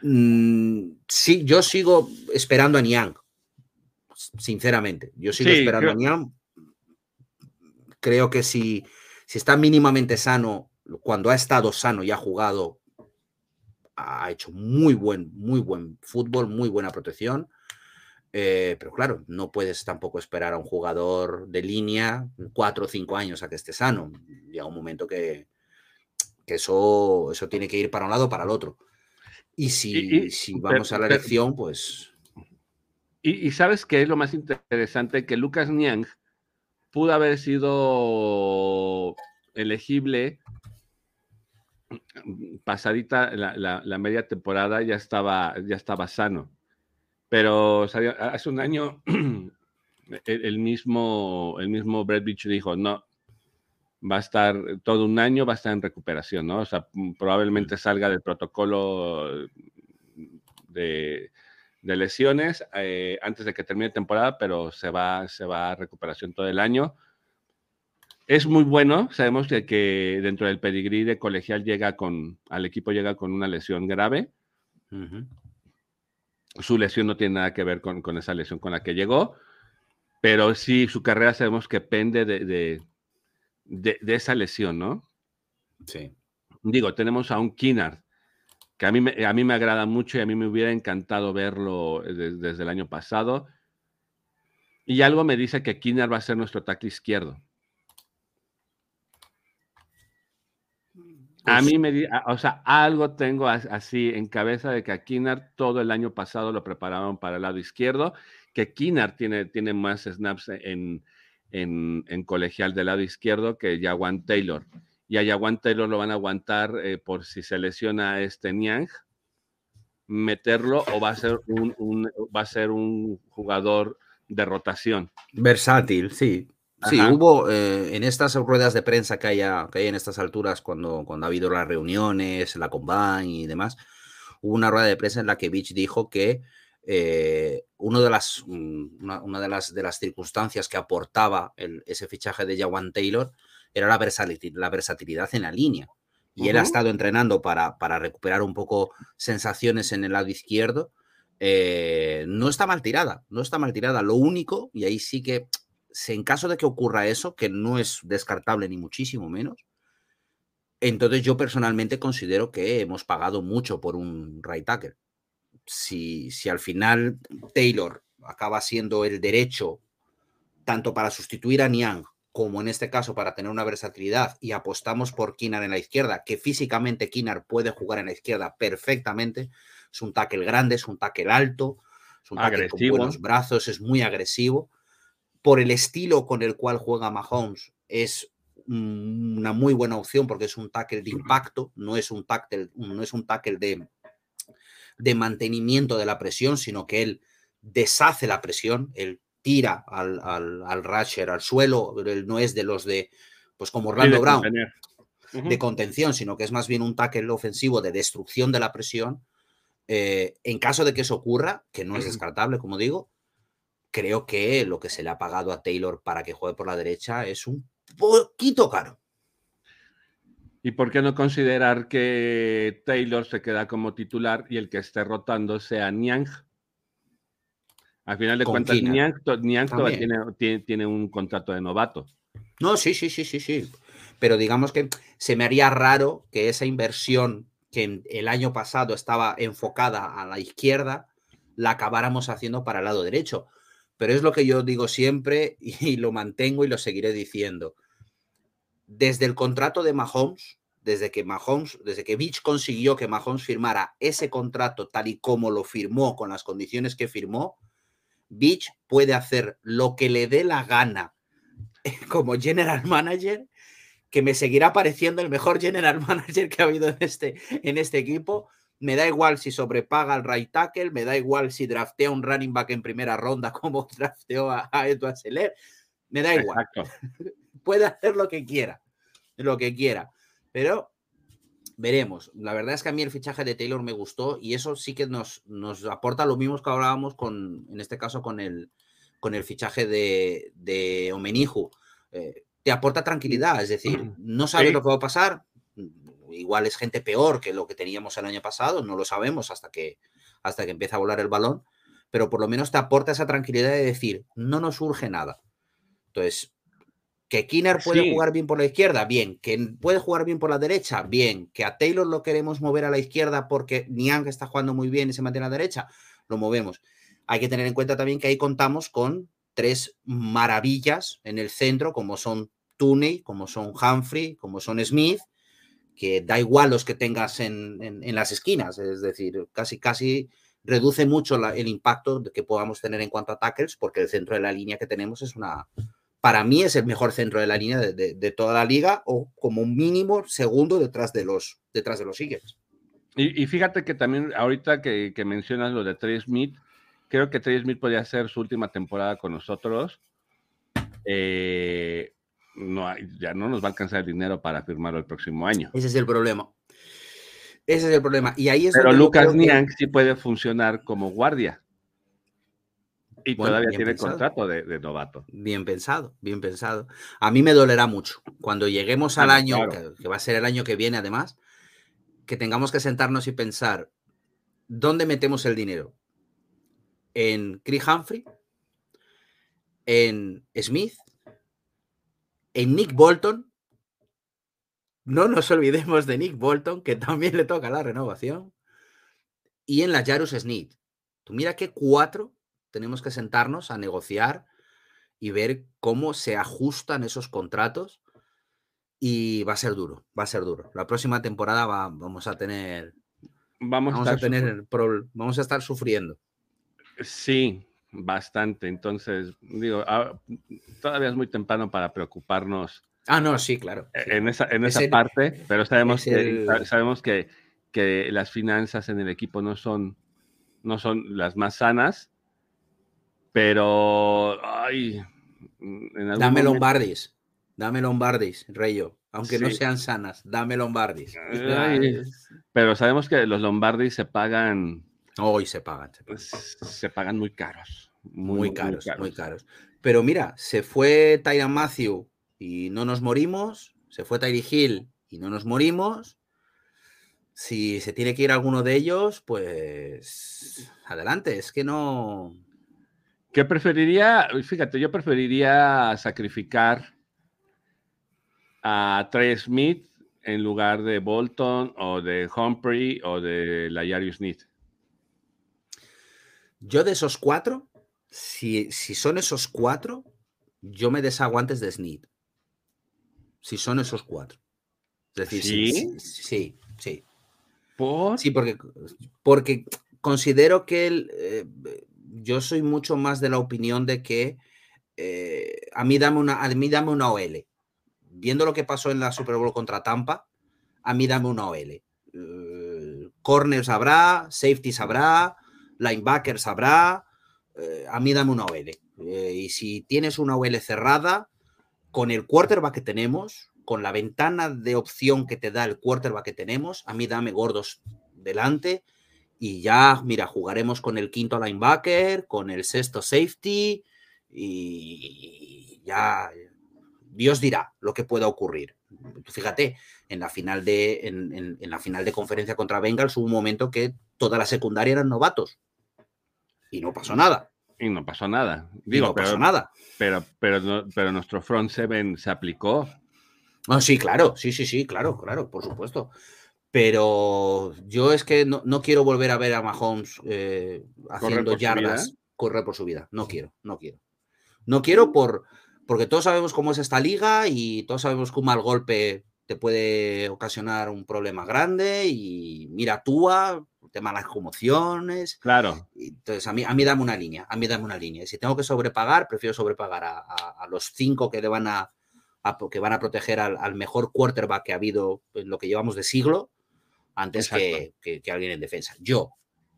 Mm, sí, yo sigo esperando a Niang, sinceramente. Yo sigo esperando a Niang. Creo que si, si está mínimamente sano, cuando ha estado sano y ha jugado, ha hecho muy buen, muy buen fútbol, muy buena protección. Eh, pero claro, no puedes tampoco esperar a un jugador de línea cuatro o cinco años a que esté sano. Llega un momento que, eso, eso tiene que ir para un lado o para el otro. Y si, si vamos a la elección, pues... Y, sabes qué es lo más interesante, que Lucas Niang pudo haber sido elegible pasadita la, la, media temporada ya estaba, ya estaba sano. Pero hace un año el, mismo, el mismo Brad Beach dijo, no, va a estar todo un año, va a estar en recuperación, ¿no? O sea, probablemente salga del protocolo de, lesiones eh, antes de que termine temporada, pero se va, se va a recuperación todo el año. Es muy bueno, sabemos que, que dentro del pedigrí de colegial llega con, al equipo llega con una lesión grave su lesión no tiene nada que ver con, esa lesión con la que llegó, pero sí, su carrera sabemos que pende de, de, esa lesión, ¿no? Sí. Digo, tenemos a un Kinnard, que a mí, me, a mí me agrada mucho y a mí me hubiera encantado verlo desde el año pasado. Y algo me dice que Kinnard va a ser nuestro tackle izquierdo. A mí me, o sea, algo tengo así en cabeza de que a todo el año pasado lo prepararon para el lado izquierdo, que Kinar tiene, tiene más snaps en, en, colegial del lado izquierdo que Yawan Taylor. Y a Yawan Taylor lo van a aguantar eh, por si se lesiona este Niang, meterlo o va a ser un, un, va a ser un jugador de rotación. Versátil, sí. Sí, hubo eh, en estas ruedas de prensa que, haya, que hay en estas alturas, cuando, cuando ha habido las reuniones, la combine y demás, hubo una rueda de prensa en la que Beach dijo que eh, uno de las, mm, una, de, las, de las circunstancias que aportaba ese fichaje de Jawan Taylor era la versatilidad, la versatilidad en la línea. Y él ha estado entrenando para, para, recuperar un poco sensaciones en el lado izquierdo. Eh, no está mal tirada, no está mal tirada. Lo único, y ahí sí que en caso de que ocurra eso, que no es descartable ni muchísimo menos, entonces yo personalmente considero que hemos pagado mucho por un right tackle. Si, si al final Taylor acaba siendo el derecho tanto para sustituir a Niang como en este caso para tener una versatilidad y apostamos por Kinar en la izquierda, que físicamente Kinar puede jugar en la izquierda perfectamente, es un tackle grande, es un tackle alto, es un tackle con buenos brazos, es muy agresivo. Por el estilo con el cual juega Mahomes, es una muy buena opción porque es un tackle de impacto, no es un tackle, no es un tackle de, de mantenimiento de la presión, sino que él deshace la presión, él tira al, al, al rusher al suelo, él no es de los de, pues como Orlando Brown, de contención, sino que es más bien un tackle ofensivo de destrucción de la presión. Eh, en caso de que eso ocurra, que no es descartable, como digo, creo que lo que se le ha pagado a Taylor para que juegue por la derecha es un poquito caro. ¿Y por qué no considerar que Taylor se queda como titular y el que esté rotando sea Niang? Al final de cuentas, Niang, tiene, tiene, un contrato de novato. No, sí, sí, sí, sí, sí. Pero digamos que se me haría raro que esa inversión que el año pasado estaba enfocada a la izquierda, la acabáramos haciendo para el lado derecho. Pero es lo que yo digo siempre y lo mantengo y lo seguiré diciendo. Desde el contrato de Mahomes, desde que Mahomes, desde que Beach consiguió que Mahomes firmara ese contrato tal y como lo firmó, con las condiciones que firmó, Beach puede hacer lo que le dé la gana como general manager que me seguirá pareciendo el mejor general manager que ha habido en este, en este equipo. Me da igual si sobrepaga al right tackle, me da igual si draftea un running back en primera ronda como drafteó a, Edward Seller. Me da igual. Puede hacer lo que quiera, lo que quiera. Pero veremos. La verdad es que a mí el fichaje de Taylor me gustó y eso sí que nos, nos aporta lo mismo que hablábamos con, en este caso, con el, con el fichaje de, de Omeniju. Eh, te aporta tranquilidad, es decir, no sabes lo que va a pasar. Igual es gente peor que lo que teníamos el año pasado, no lo sabemos hasta que, hasta que empieza a volar el balón, pero por lo menos te aporta esa tranquilidad de decir, no nos urge nada. Entonces, que Kinner puede jugar bien por la izquierda, bien. Que puede jugar bien por la derecha, bien. Que a Taylor lo queremos mover a la izquierda porque Niang está jugando muy bien y se mantiene a la derecha, lo movemos. Hay que tener en cuenta también que ahí contamos con tres maravillas en el centro, como son Tooney, como son Humphrey, como son Smith, que da igual los que tengas en, las esquinas, es decir, casi, casi reduce mucho el impacto que podamos tener en cuanto a tackles, porque el centro de la línea que tenemos es una, para mí es el mejor centro de la línea de, toda la liga o como mínimo segundo detrás de los, detrás de los Eagles. Y, fíjate que también ahorita que, mencionas lo de Trey Smith, creo que Trey Smith podría ser su última temporada con nosotros. Eh, no ya no nos va a alcanzar el dinero para firmarlo el próximo año. Ese es el problema. Ese es el problema. Y ahí es Pero Lucas Niang sí puede funcionar como guardia. Y todavía tiene contrato de, novato. Bien pensado, bien pensado. A mí me dolerá mucho cuando lleguemos al año, que, va a ser el año que viene además, que tengamos que sentarnos y pensar, ¿dónde metemos el dinero? ¿En Chris Humphrey? ¿En Smith? ¿En Nick Bolton? No nos olvidemos de Nick Bolton, que también le toca la renovación. Y en la Jarus Sneed. Tú mira que cuatro tenemos que sentarnos a negociar y ver cómo se ajustan esos contratos y va a ser duro, va a ser duro. La próxima temporada vamos a tener vamos, a, tener vamos a estar sufriendo. Sí, bastante. Entonces, digo, ah, todavía es muy temprano para preocuparnos. Ah, no, sí, claro. E, en esa, en esa parte, pero sabemos, que, sabemos que, que, las finanzas en el equipo no son, no son las más sanas pero, ay. dame Lombardis. Dame Lombardis, Reyo. Aunque no sean sanas, dame Lombardis. pero sabemos que los Lombardis se pagan. Hoy se pagan. Se pagan, muy caros. Muy, caros, muy, caros, Pero mira, se fue Tyron Matthew y no nos morimos. Se fue Tyree Hill y no nos morimos. Si se tiene que ir alguno de ellos, pues adelante. Es que no, ¿Qué preferiría? Fíjate, yo preferiría sacrificar a Trey Smith en lugar de Bolton o de Humphrey o de Layarius Smith. Yo de esos cuatro, si, son esos cuatro, yo me deshago antes de Smith. Si son esos cuatro. Es decir, sí, sí, sí. ¿Por? Sí, porque, porque considero que él, eh, yo soy mucho más de la opinión de que eh, a, mí dame una, a mí dame una OL. Viendo lo que pasó en la Super Bowl contra Tampa, a mí dame una OL. Uh, corners habrá, safeties habrá, linebackers habrá, eh, a mí dame una OL. y si tienes una OL cerrada, con el quarterback que tenemos, con la ventana de opción que te da el quarterback que tenemos, a mí dame gordos delante y ya, mira, jugaremos con el quinto linebacker, con el sexto safety y ya Dios dirá lo que pueda ocurrir. Fíjate, en la final de, en, la final de conferencia contra Bengals hubo un momento que toda la secundaria eran novatos y no pasó nada. Y no pasó nada. Digo, no pasó nada. Pero, pero, pero nuestro front seven se aplicó. Oh, sí, claro, sí, sí, sí, claro, claro, por supuesto. Pero yo es que no, quiero volver a ver a Mahomes eh, haciendo yardas, correr por su vida. No quiero, no quiero. No quiero por, porque todos sabemos cómo es esta liga y todos sabemos que un mal golpe te puede ocasionar un problema grande y mira Túa, tema de las conmociones. Claro. Entonces, a mí, a mí dame una línea, a mí dame una línea. Y si tengo que sobrepagar, prefiero sobrepagar a, los cinco que le van a, que van a proteger al, mejor quarterback que ha habido en lo que llevamos de siglo antes que, alguien en defensa. Yo.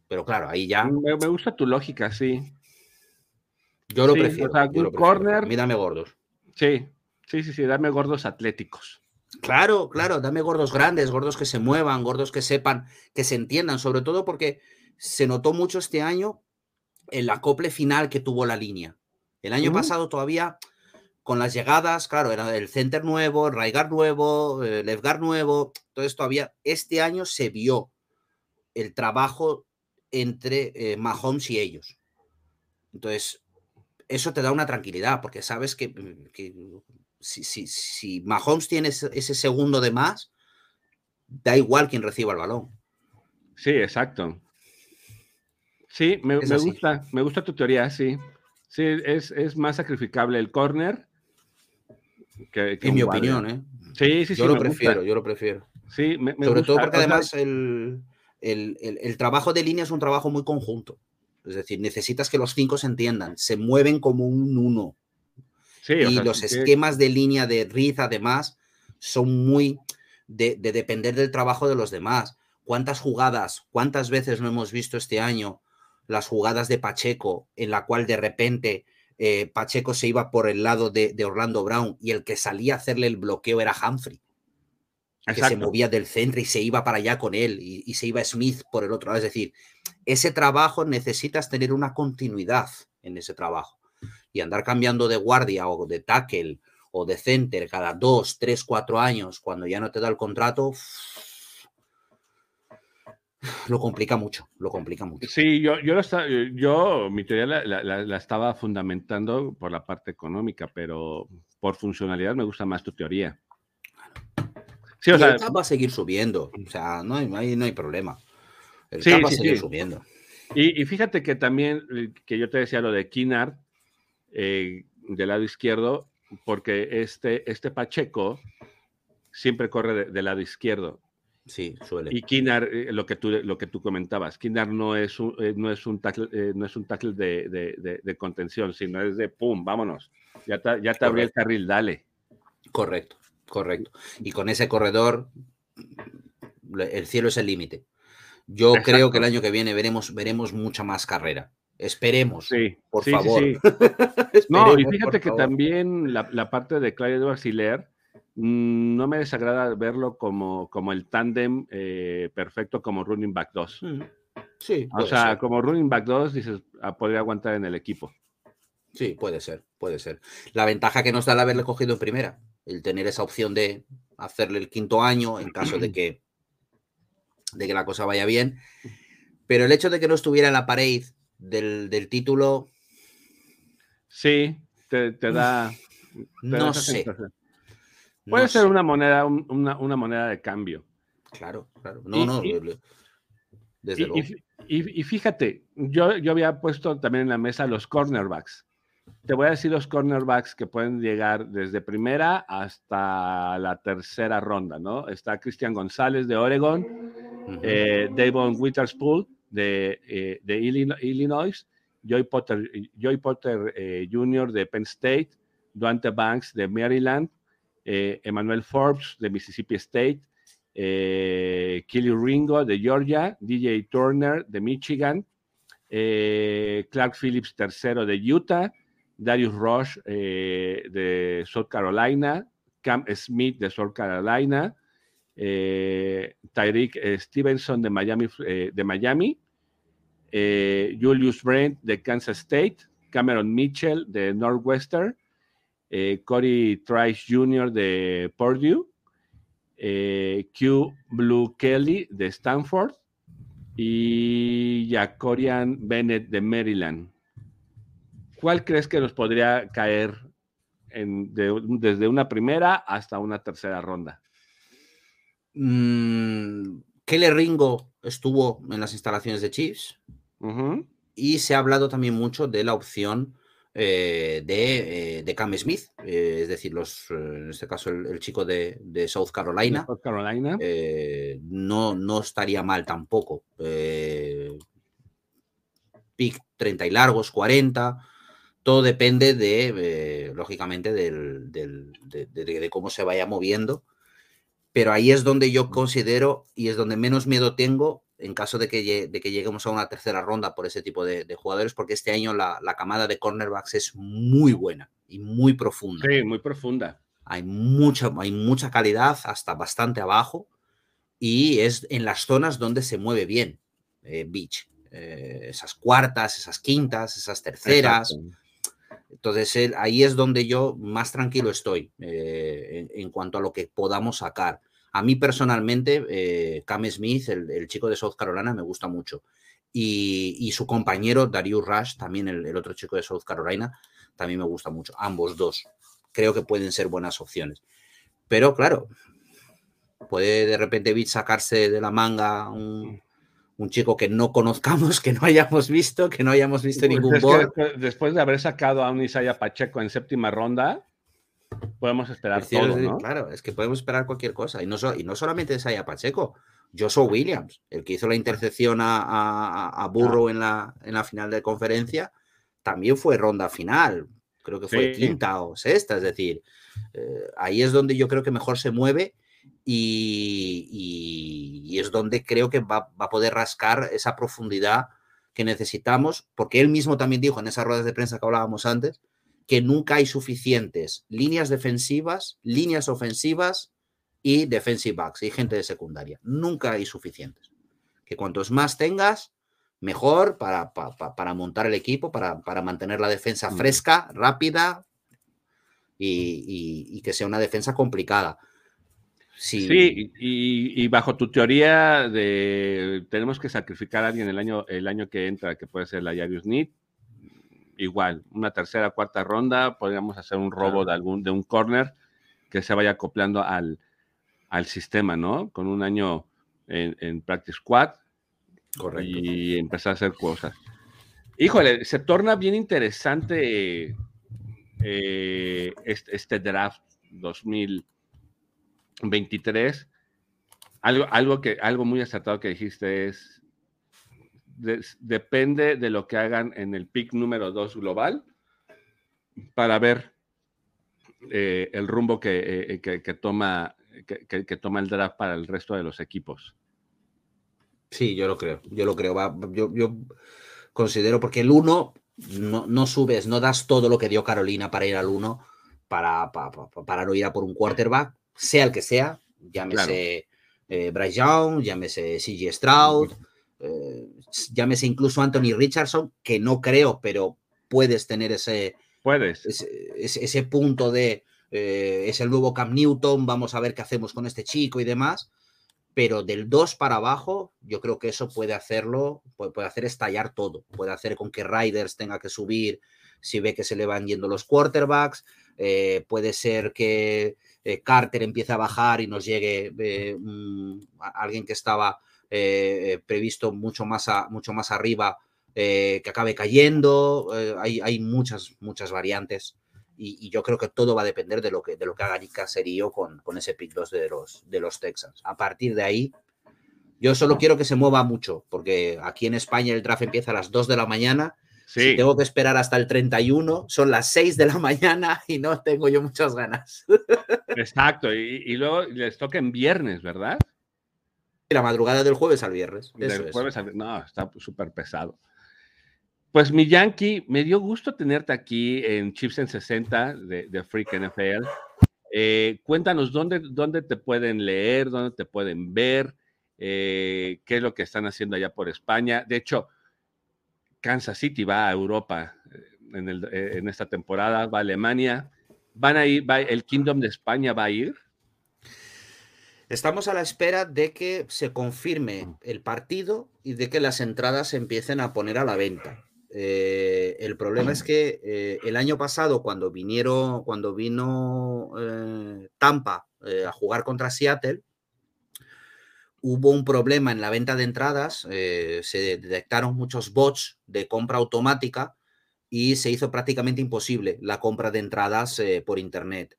Pero claro, ahí ya. Me, gusta tu lógica, sí. Yo lo prefiero. corner. A dame gordos. Sí, sí, sí, sí, dame gordos atléticos. Claro, claro, dame gordos grandes, gordos que se muevan, gordos que sepan, que se entiendan, sobre todo porque se notó mucho este año el acople final que tuvo la línea. El año pasado todavía con las llegadas, claro, era el center nuevo, guard nuevo, el left guard nuevo, entonces todavía este año se vio el trabajo entre eh, Mahomes y ellos. Entonces, eso te da una tranquilidad, porque sabes que, mm, si, si, Mahomes tiene ese segundo de más, da igual quien reciba el balón. Sí, exacto. Sí, me, gusta, me gusta tu teoría, sí. Sí, es, más sacrificable el corner que, en mi opinión, ¿eh? Sí, sí, sí. Yo lo prefiero, yo lo prefiero. Sí, me, Sobre todo porque además el, trabajo de línea es un trabajo muy conjunto. Es decir, necesitas que los cinco se entiendan, se mueven como un uno. Sí, y los esquemas de línea de Riz, además, son muy de, de, depender del trabajo de los demás. ¿Cuántas jugadas, cuántas veces no hemos visto este año las jugadas de Pacheco, en la cual de repente eh, Pacheco se iba por el lado de, Orlando Brown y el que salía a hacerle el bloqueo era Humphrey. Que se movía del centro y se iba para allá con él y, se iba Smith por el otro lado. Es decir, ese trabajo necesitas tener una continuidad en ese trabajo y andar cambiando de guardia o de tackle o de center cada dos, tres, cuatro años cuando ya no te da el contrato, lo complica mucho, lo complica mucho. Sí, yo, yo, yo mi teoría la, estaba fundamentando por la parte económica, pero por funcionalidad me gusta más tu teoría. Sí, o sea, va a seguir subiendo, o sea, no hay, no hay, problema. El sí, va a seguir subiendo. Y, fíjate que también, eh, que yo te decía lo de Kinard, eh, del lado izquierdo, porque este, este Pacheco siempre corre del lado izquierdo. Sí, suele. Y Kinar, eh, lo que tú, lo que tú comentabas, Kinar no es un, eh, no es un tackle, eh, no es un tackle de, contención, sino es de pum, vámonos. Ya te, ya te el carril, dale. Correcto, correcto. Y con ese corredor, el cielo es el límite. Yo creo que el año que viene veremos, veremos mucha más carrera. Esperemos, sí, por favor. no, y fíjate que también la, la, parte de Edwards Mm, no me desagrada verlo como, como el tándem eh, perfecto como running back 2. Mm, sí. O sea, como running back 2, dices, ah, podría aguantar en el equipo. Sí, puede ser, puede ser. La ventaja que nos da el haberle cogido en primera, el tener esa opción de hacerle el quinto año en caso de que, de que la cosa vaya bien. Pero el hecho de que no estuviera en la pared del, título. Sí, te, da. no sé. Puede ser una moneda, una, moneda de cambio. Claro, claro. No, no, desde luego. Y, fíjate, yo, yo había puesto también en la mesa los cornerbacks. Te voy a decir los cornerbacks que pueden llegar desde primera hasta la tercera ronda, ¿no? Está Cristian González de Oregon, eh, Davon Witherspoon de, eh, de Illinois, Joy Potter, Joy Potter eh, Jr. de Penn State, Duante Banks de Maryland, Emmanuel Forbes de Mississippi State, eh, Kelly Ringo de Georgia, DJ Turner de Michigan, eh, Clark Phillips III de Utah, Darius Rush de South Carolina, Cam Smith de South Carolina, Tyreek Stevenson de Miami, de Miami Julius Brent de Kansas State, Cameron Mitchell de Northwestern, eh, Corey Trice Jr. de Purdue, eh, Q Blue Kelly de Stanford y Jacorian Bennett de Maryland. ¿Cuál crees que nos podría caer desde una primera hasta una tercera ronda? Mm, Kelly Ringo estuvo en las instalaciones de Chiefs y se ha hablado también mucho de la opción eh, de, eh, de, Cam Smith, eh, es decir, los, en este caso el, chico de, South Carolina. Carolina. no, no estaría mal tampoco. pick 30 y largos, 40. Todo depende de, lógicamente, de, cómo se vaya moviendo. Pero ahí es donde yo considero y es donde menos miedo tengo en caso de que, de que lleguemos a una tercera ronda por ese tipo de, jugadores, porque este año la, camada de cornerbacks es muy buena y muy profunda. Sí, muy profunda. Hay mucha, hay mucha calidad, hasta bastante abajo, y es en las zonas donde se mueve bien eh, Beach. Eh, esas cuartas, esas quintas, esas terceras. Entonces, ahí es donde yo más tranquilo estoy eh, en, cuanto a lo que podamos sacar. A mí personalmente, eh, Cam Smith, el, chico de South Carolina, me gusta mucho. Y, su compañero, Darius Rush, también el, otro chico de South Carolina, también me gusta mucho. Ambos dos. Creo que pueden ser buenas opciones. Pero claro, puede de repente sacarse de la manga un, un chico que no conozcamos, que no hayamos visto, que no hayamos visto pues ningún board. Después, de haber sacado a un Isaiah Pacheco en séptima ronda, podemos esperar todo, ¿no? Claro, es que podemos esperar cualquier cosa. Y no, y no solamente Isaiah Pacheco, Joshua Williams, el que hizo la intercepción a, a, Burrow en, la, en la final de conferencia, también fue ronda final. Creo que fue quinta o sexta. Es decir, eh, ahí es donde yo creo que mejor se mueve y, es donde creo que va, a poder rascar esa profundidad que necesitamos, porque él mismo también dijo en esas ruedas de prensa que hablábamos antes, que nunca hay suficientes líneas defensivas, líneas ofensivas y defensive backs y gente de secundaria. Nunca hay suficientes. Que cuantos más tengas, mejor para, para, montar el equipo, para, mantener la defensa fresca, rápida y, que sea una defensa complicada. Sí, y, bajo tu teoría de tenemos que sacrificar a alguien el año, el año que entra, que puede ser la Yarius Need, igual, una tercera, cuarta ronda, podríamos hacer un robo de algún, de un corner que se vaya acoplando al, al sistema, ¿no? Con un año en, Practice Squad. Y empezar a hacer cosas. Híjole, se torna bien interesante eh, este, este draft 2000. 23, algo, algo, que, algo muy acertado que dijiste es, depende de lo que hagan en el pick número 2 global para ver eh, el rumbo que, eh, que, toma, que, toma el draft para el resto de los equipos. Sí, yo lo creo, yo lo creo. yo, yo, considero, porque el 1 no, no, subes, no das todo lo que dio Carolina para ir al 1, para, para, para no ir a por un quarterback, sea el que sea, llámese eh, Bryce Young, llámese CG Stroud, eh, llámese incluso Anthony Richardson, que no creo, pero puedes tener ese, puedes. ese, punto de eh, es el nuevo Cam Newton, vamos a ver qué hacemos con este chico y demás. Pero del 2 para abajo, yo creo que eso puede hacerlo, puede, puede hacer estallar todo. Puede hacer con que Riders tenga que subir si ve que se le van yendo los quarterbacks. puede ser que eh, Carter empieza a bajar y nos llegue eh, alguien que estaba eh, previsto mucho más, mucho más arriba que acabe cayendo. Hay, muchas, muchas variantes. Y, yo creo que todo va a depender de lo que, de lo que haga Nick Caserío con, con ese pick 2 de los, de los Texans. A partir de ahí, yo solo quiero que se mueva mucho, porque aquí en España el draft empieza a las 2 de la mañana si tengo que esperar hasta el 31, son las 6 de la mañana y no tengo yo muchas ganas. Exacto, y, luego les toca en viernes, ¿verdad? La madrugada del jueves al viernes. Del jueves al... No, está súper pesado. Pues mi Yankee, me dio gusto tenerte aquí en Chips en 60 de, de Freak NFL. Eh, cuéntanos dónde, dónde te pueden leer, dónde te pueden ver, eh, qué es lo que están haciendo allá por España. De hecho, Kansas City va a Europa eh, eh, en, esta temporada, va a Alemania. ¿Van a ir, va, el Kingdom de España va a ir? Estamos a la espera de que se confirme el partido y de que las entradas se empiecen a poner a la venta. Eh, el problema es que el año pasado, cuando vinieron, cuando vino Tampa a jugar contra Seattle, hubo un problema en la venta de entradas, eh, se detectaron muchos bots de compra automática y se hizo prácticamente imposible la compra de entradas eh, por Internet.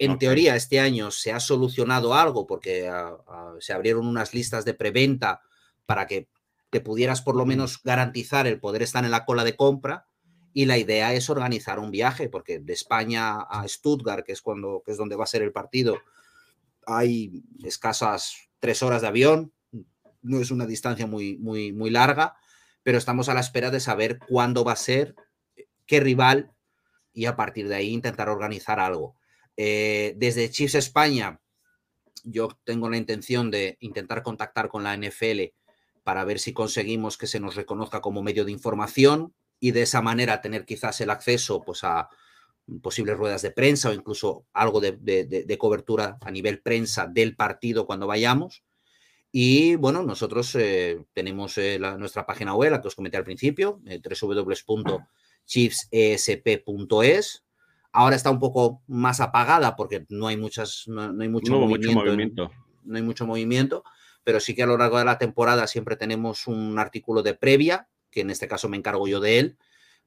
En teoría, este año se ha solucionado algo porque ah, ah, se abrieron unas listas de preventa para que te pudieras por lo menos garantizar el poder estar en la cola de compra y la idea es organizar un viaje, porque de España a Stuttgart, que es, cuando, que es donde va a ser el partido, hay escasas tres horas de avión, no es una distancia muy, muy, muy larga, pero estamos a la espera de saber cuándo va a ser, qué rival, y a partir de ahí intentar organizar algo. Eh, desde Chiefs España, yo tengo la intención de intentar contactar con la NFL para ver si conseguimos que se nos reconozca como medio de información y de esa manera tener quizás el acceso pues, a posibles ruedas de prensa o incluso algo de, cobertura a nivel prensa del partido cuando vayamos. Y bueno, nosotros eh, tenemos eh, nuestra página web, la que os comenté al principio, eh, www.chiefsesp.es. Ahora está un poco más apagada porque no hay, muchas, no, hay mucho, movimiento, no hay mucho movimiento, pero sí que a lo largo de la temporada siempre tenemos un artículo de previa que en este caso me encargo yo de él,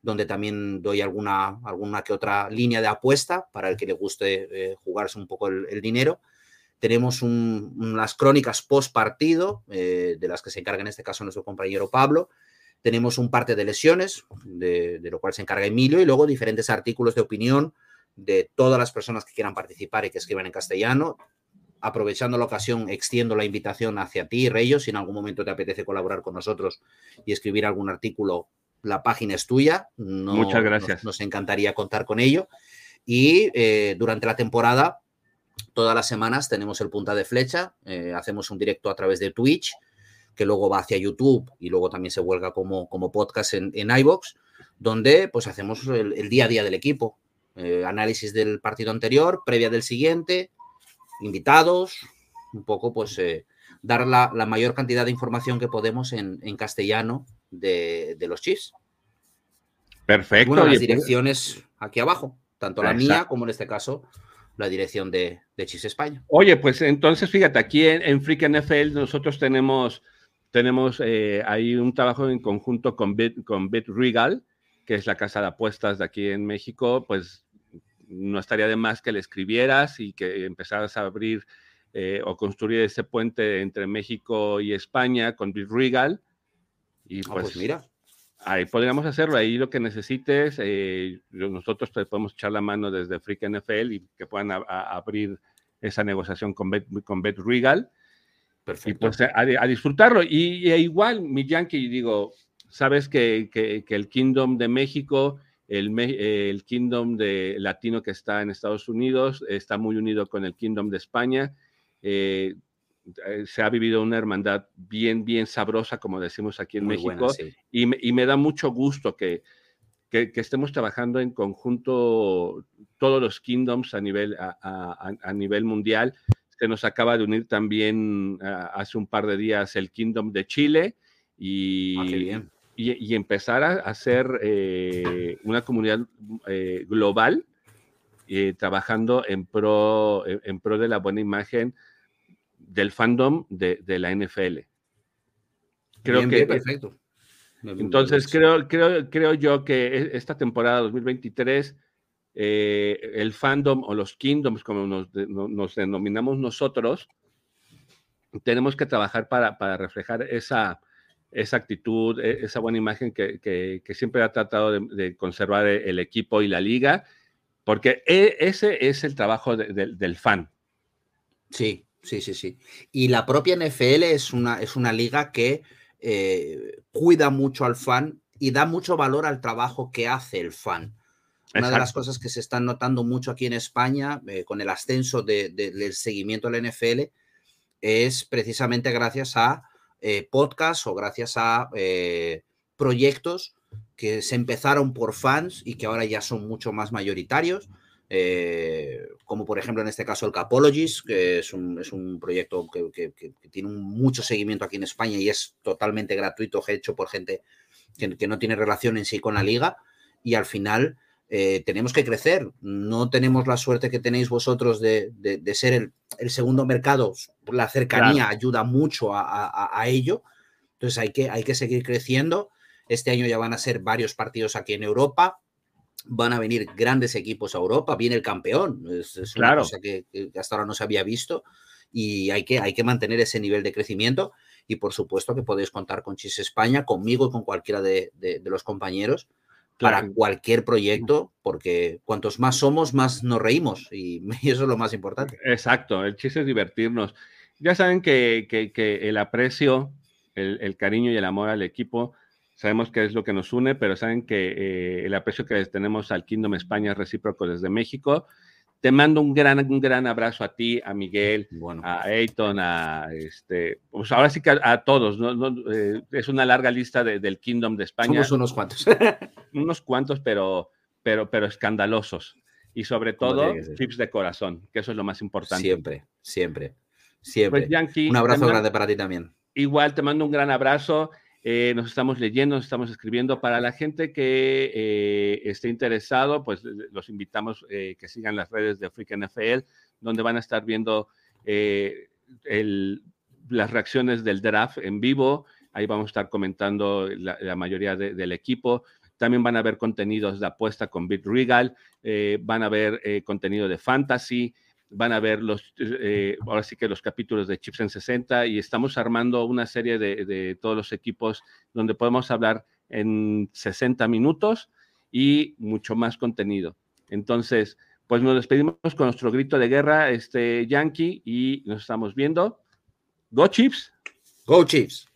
donde también doy alguna, alguna que otra línea de apuesta para el que le guste eh, jugarse un poco el, dinero. Tenemos unas crónicas post partido, eh, de las que se encarga en este caso nuestro compañero Pablo. Tenemos un parte de lesiones, de, de, lo cual se encarga Emilio, y luego diferentes artículos de opinión de todas las personas que quieran participar y que escriban en castellano. Aprovechando la ocasión, extiendo la invitación hacia ti, Reyos, si en algún momento te apetece colaborar con nosotros y escribir algún artículo, la página es tuya. Muchas gracias. Nos, encantaría contar con ello. Y eh, durante la temporada, todas las semanas tenemos el punta de flecha, eh, hacemos un directo a través de Twitch, que luego va hacia YouTube y luego también se vuelca como, como podcast en, en iBox, donde pues hacemos el, día a día del equipo. Eh, análisis del partido anterior, previa del siguiente, invitados, un poco pues eh, dar la, mayor cantidad de información que podemos en, castellano de, los Chiefs. Perfecto. Bueno, las pues direcciones aquí abajo, tanto la mía como en este caso la dirección de, de Chiefs España. Oye, pues entonces fíjate, aquí en, en Freak NFL nosotros tenemos, tenemos eh, ahí un trabajo en conjunto con Bit, con Bit Regal, que es la casa de apuestas de aquí en México, pues no estaría de más que le escribieras y que empezaras a abrir eh, o construir ese puente entre México y España con Bill Regal. Y ah, pues, pues, mira. Ahí podríamos hacerlo, ahí lo que necesites, eh, nosotros te podemos echar la mano desde Freak NFL y que puedan abrir esa negociación con Bet, con Bet Regal. Perfecto. Y pues a, disfrutarlo. Y, igual, mi Yankee, digo, sabes que, que, que el Kingdom de México el, Kingdom de latino que está en Estados Unidos está muy unido con el Kingdom de España. Eh, eh, se ha vivido una hermandad bien, bien sabrosa, como decimos aquí en México, y, me, da mucho gusto que, que, estemos trabajando en conjunto todos los kingdoms a nivel, a, nivel mundial. Se nos acaba de unir también hace un par de días el Kingdom de Chile y, ah, bien y, empezar a hacer eh, una comunidad eh, global eh, trabajando en pro, en pro de la buena imagen del fandom de, la NFL. Creo que. perfecto. Entonces, creo, creo, creo yo que e, esta temporada 2023, el fandom o los kingdoms, como nos, denominamos nosotros, tenemos que trabajar para, para reflejar esa, esa actitud, e, esa buena imagen que, siempre ha tratado de, conservar e, el equipo y la liga, porque e, ese es el trabajo del fan. Sí, sí, sí, sí. Y la propia NFL es una, es una liga que eh, cuida mucho al fan y da mucho valor al trabajo que hace el fan. Una de las cosas que se están notando mucho aquí en España eh, con el ascenso del seguimiento de la NFL es precisamente gracias a eh, podcasts o gracias a eh, proyectos que se empezaron por fans y que ahora ya son mucho más mayoritarios. Eh, como por ejemplo en este caso el Capologist, que es un, es un proyecto que, tiene mucho seguimiento aquí en España y es totalmente gratuito, hecho por gente que, no tiene relación en sí con la liga. Y al final tenemos que crecer. No tenemos la suerte que tenéis vosotros de, ser el, el, segundo mercado la cercanía ayuda mucho a, ello. Entonces hay que, hay que seguir creciendo. Este año ya van a ser varios partidos aquí en Europa. Van a venir grandes equipos a Europa. Viene el campeón. Es, una cosa que, hasta ahora no se había visto. Y hay que, hay que mantener ese nivel de crecimiento. Y por supuesto que podéis contar con Chis España, conmigo y con cualquiera de, los compañeros para cualquier proyecto, porque cuantos más somos, más nos reímos y, eso es lo más importante. Exacto, el chiste es divertirnos. Ya saben que, el aprecio, el, cariño y el amor al equipo, sabemos que es lo que nos une, pero saben que eh, el aprecio que tenemos al Kingdom España es recíproco desde México. Te mando un gran, un gran abrazo a ti, a Miguel, a Ayton, a este, pues ahora sí que a, todos, eh, es una larga lista del Kingdom de España. Somos unos cuantos. unos cuantos, pero, pero, pero escandalosos. Y sobre todo, chips de corazón, que eso es lo más importante. Siempre, siempre, siempre. Pues, un abrazo grande para ti también. Igual te mando un gran abrazo. Eh, nos estamos leyendo, nos estamos escribiendo. Para la gente que eh, esté interesado, pues los invitamos eh, que sigan las redes de Freak NFL, donde van a estar viendo las reacciones del draft en vivo. Ahí vamos a estar comentando la, mayoría del equipo. También van a ver contenidos de apuesta con Bit Regal, van a ver contenido de fantasy, van a ver los, eh, ahora sí que los capítulos de Chips en 60 y estamos armando una serie de, todos los equipos donde podemos hablar en 60 minutos y mucho más contenido. Entonces, pues nos despedimos con nuestro grito de guerra, este Yankee, y nos estamos viendo. Go Chips. Go Chips.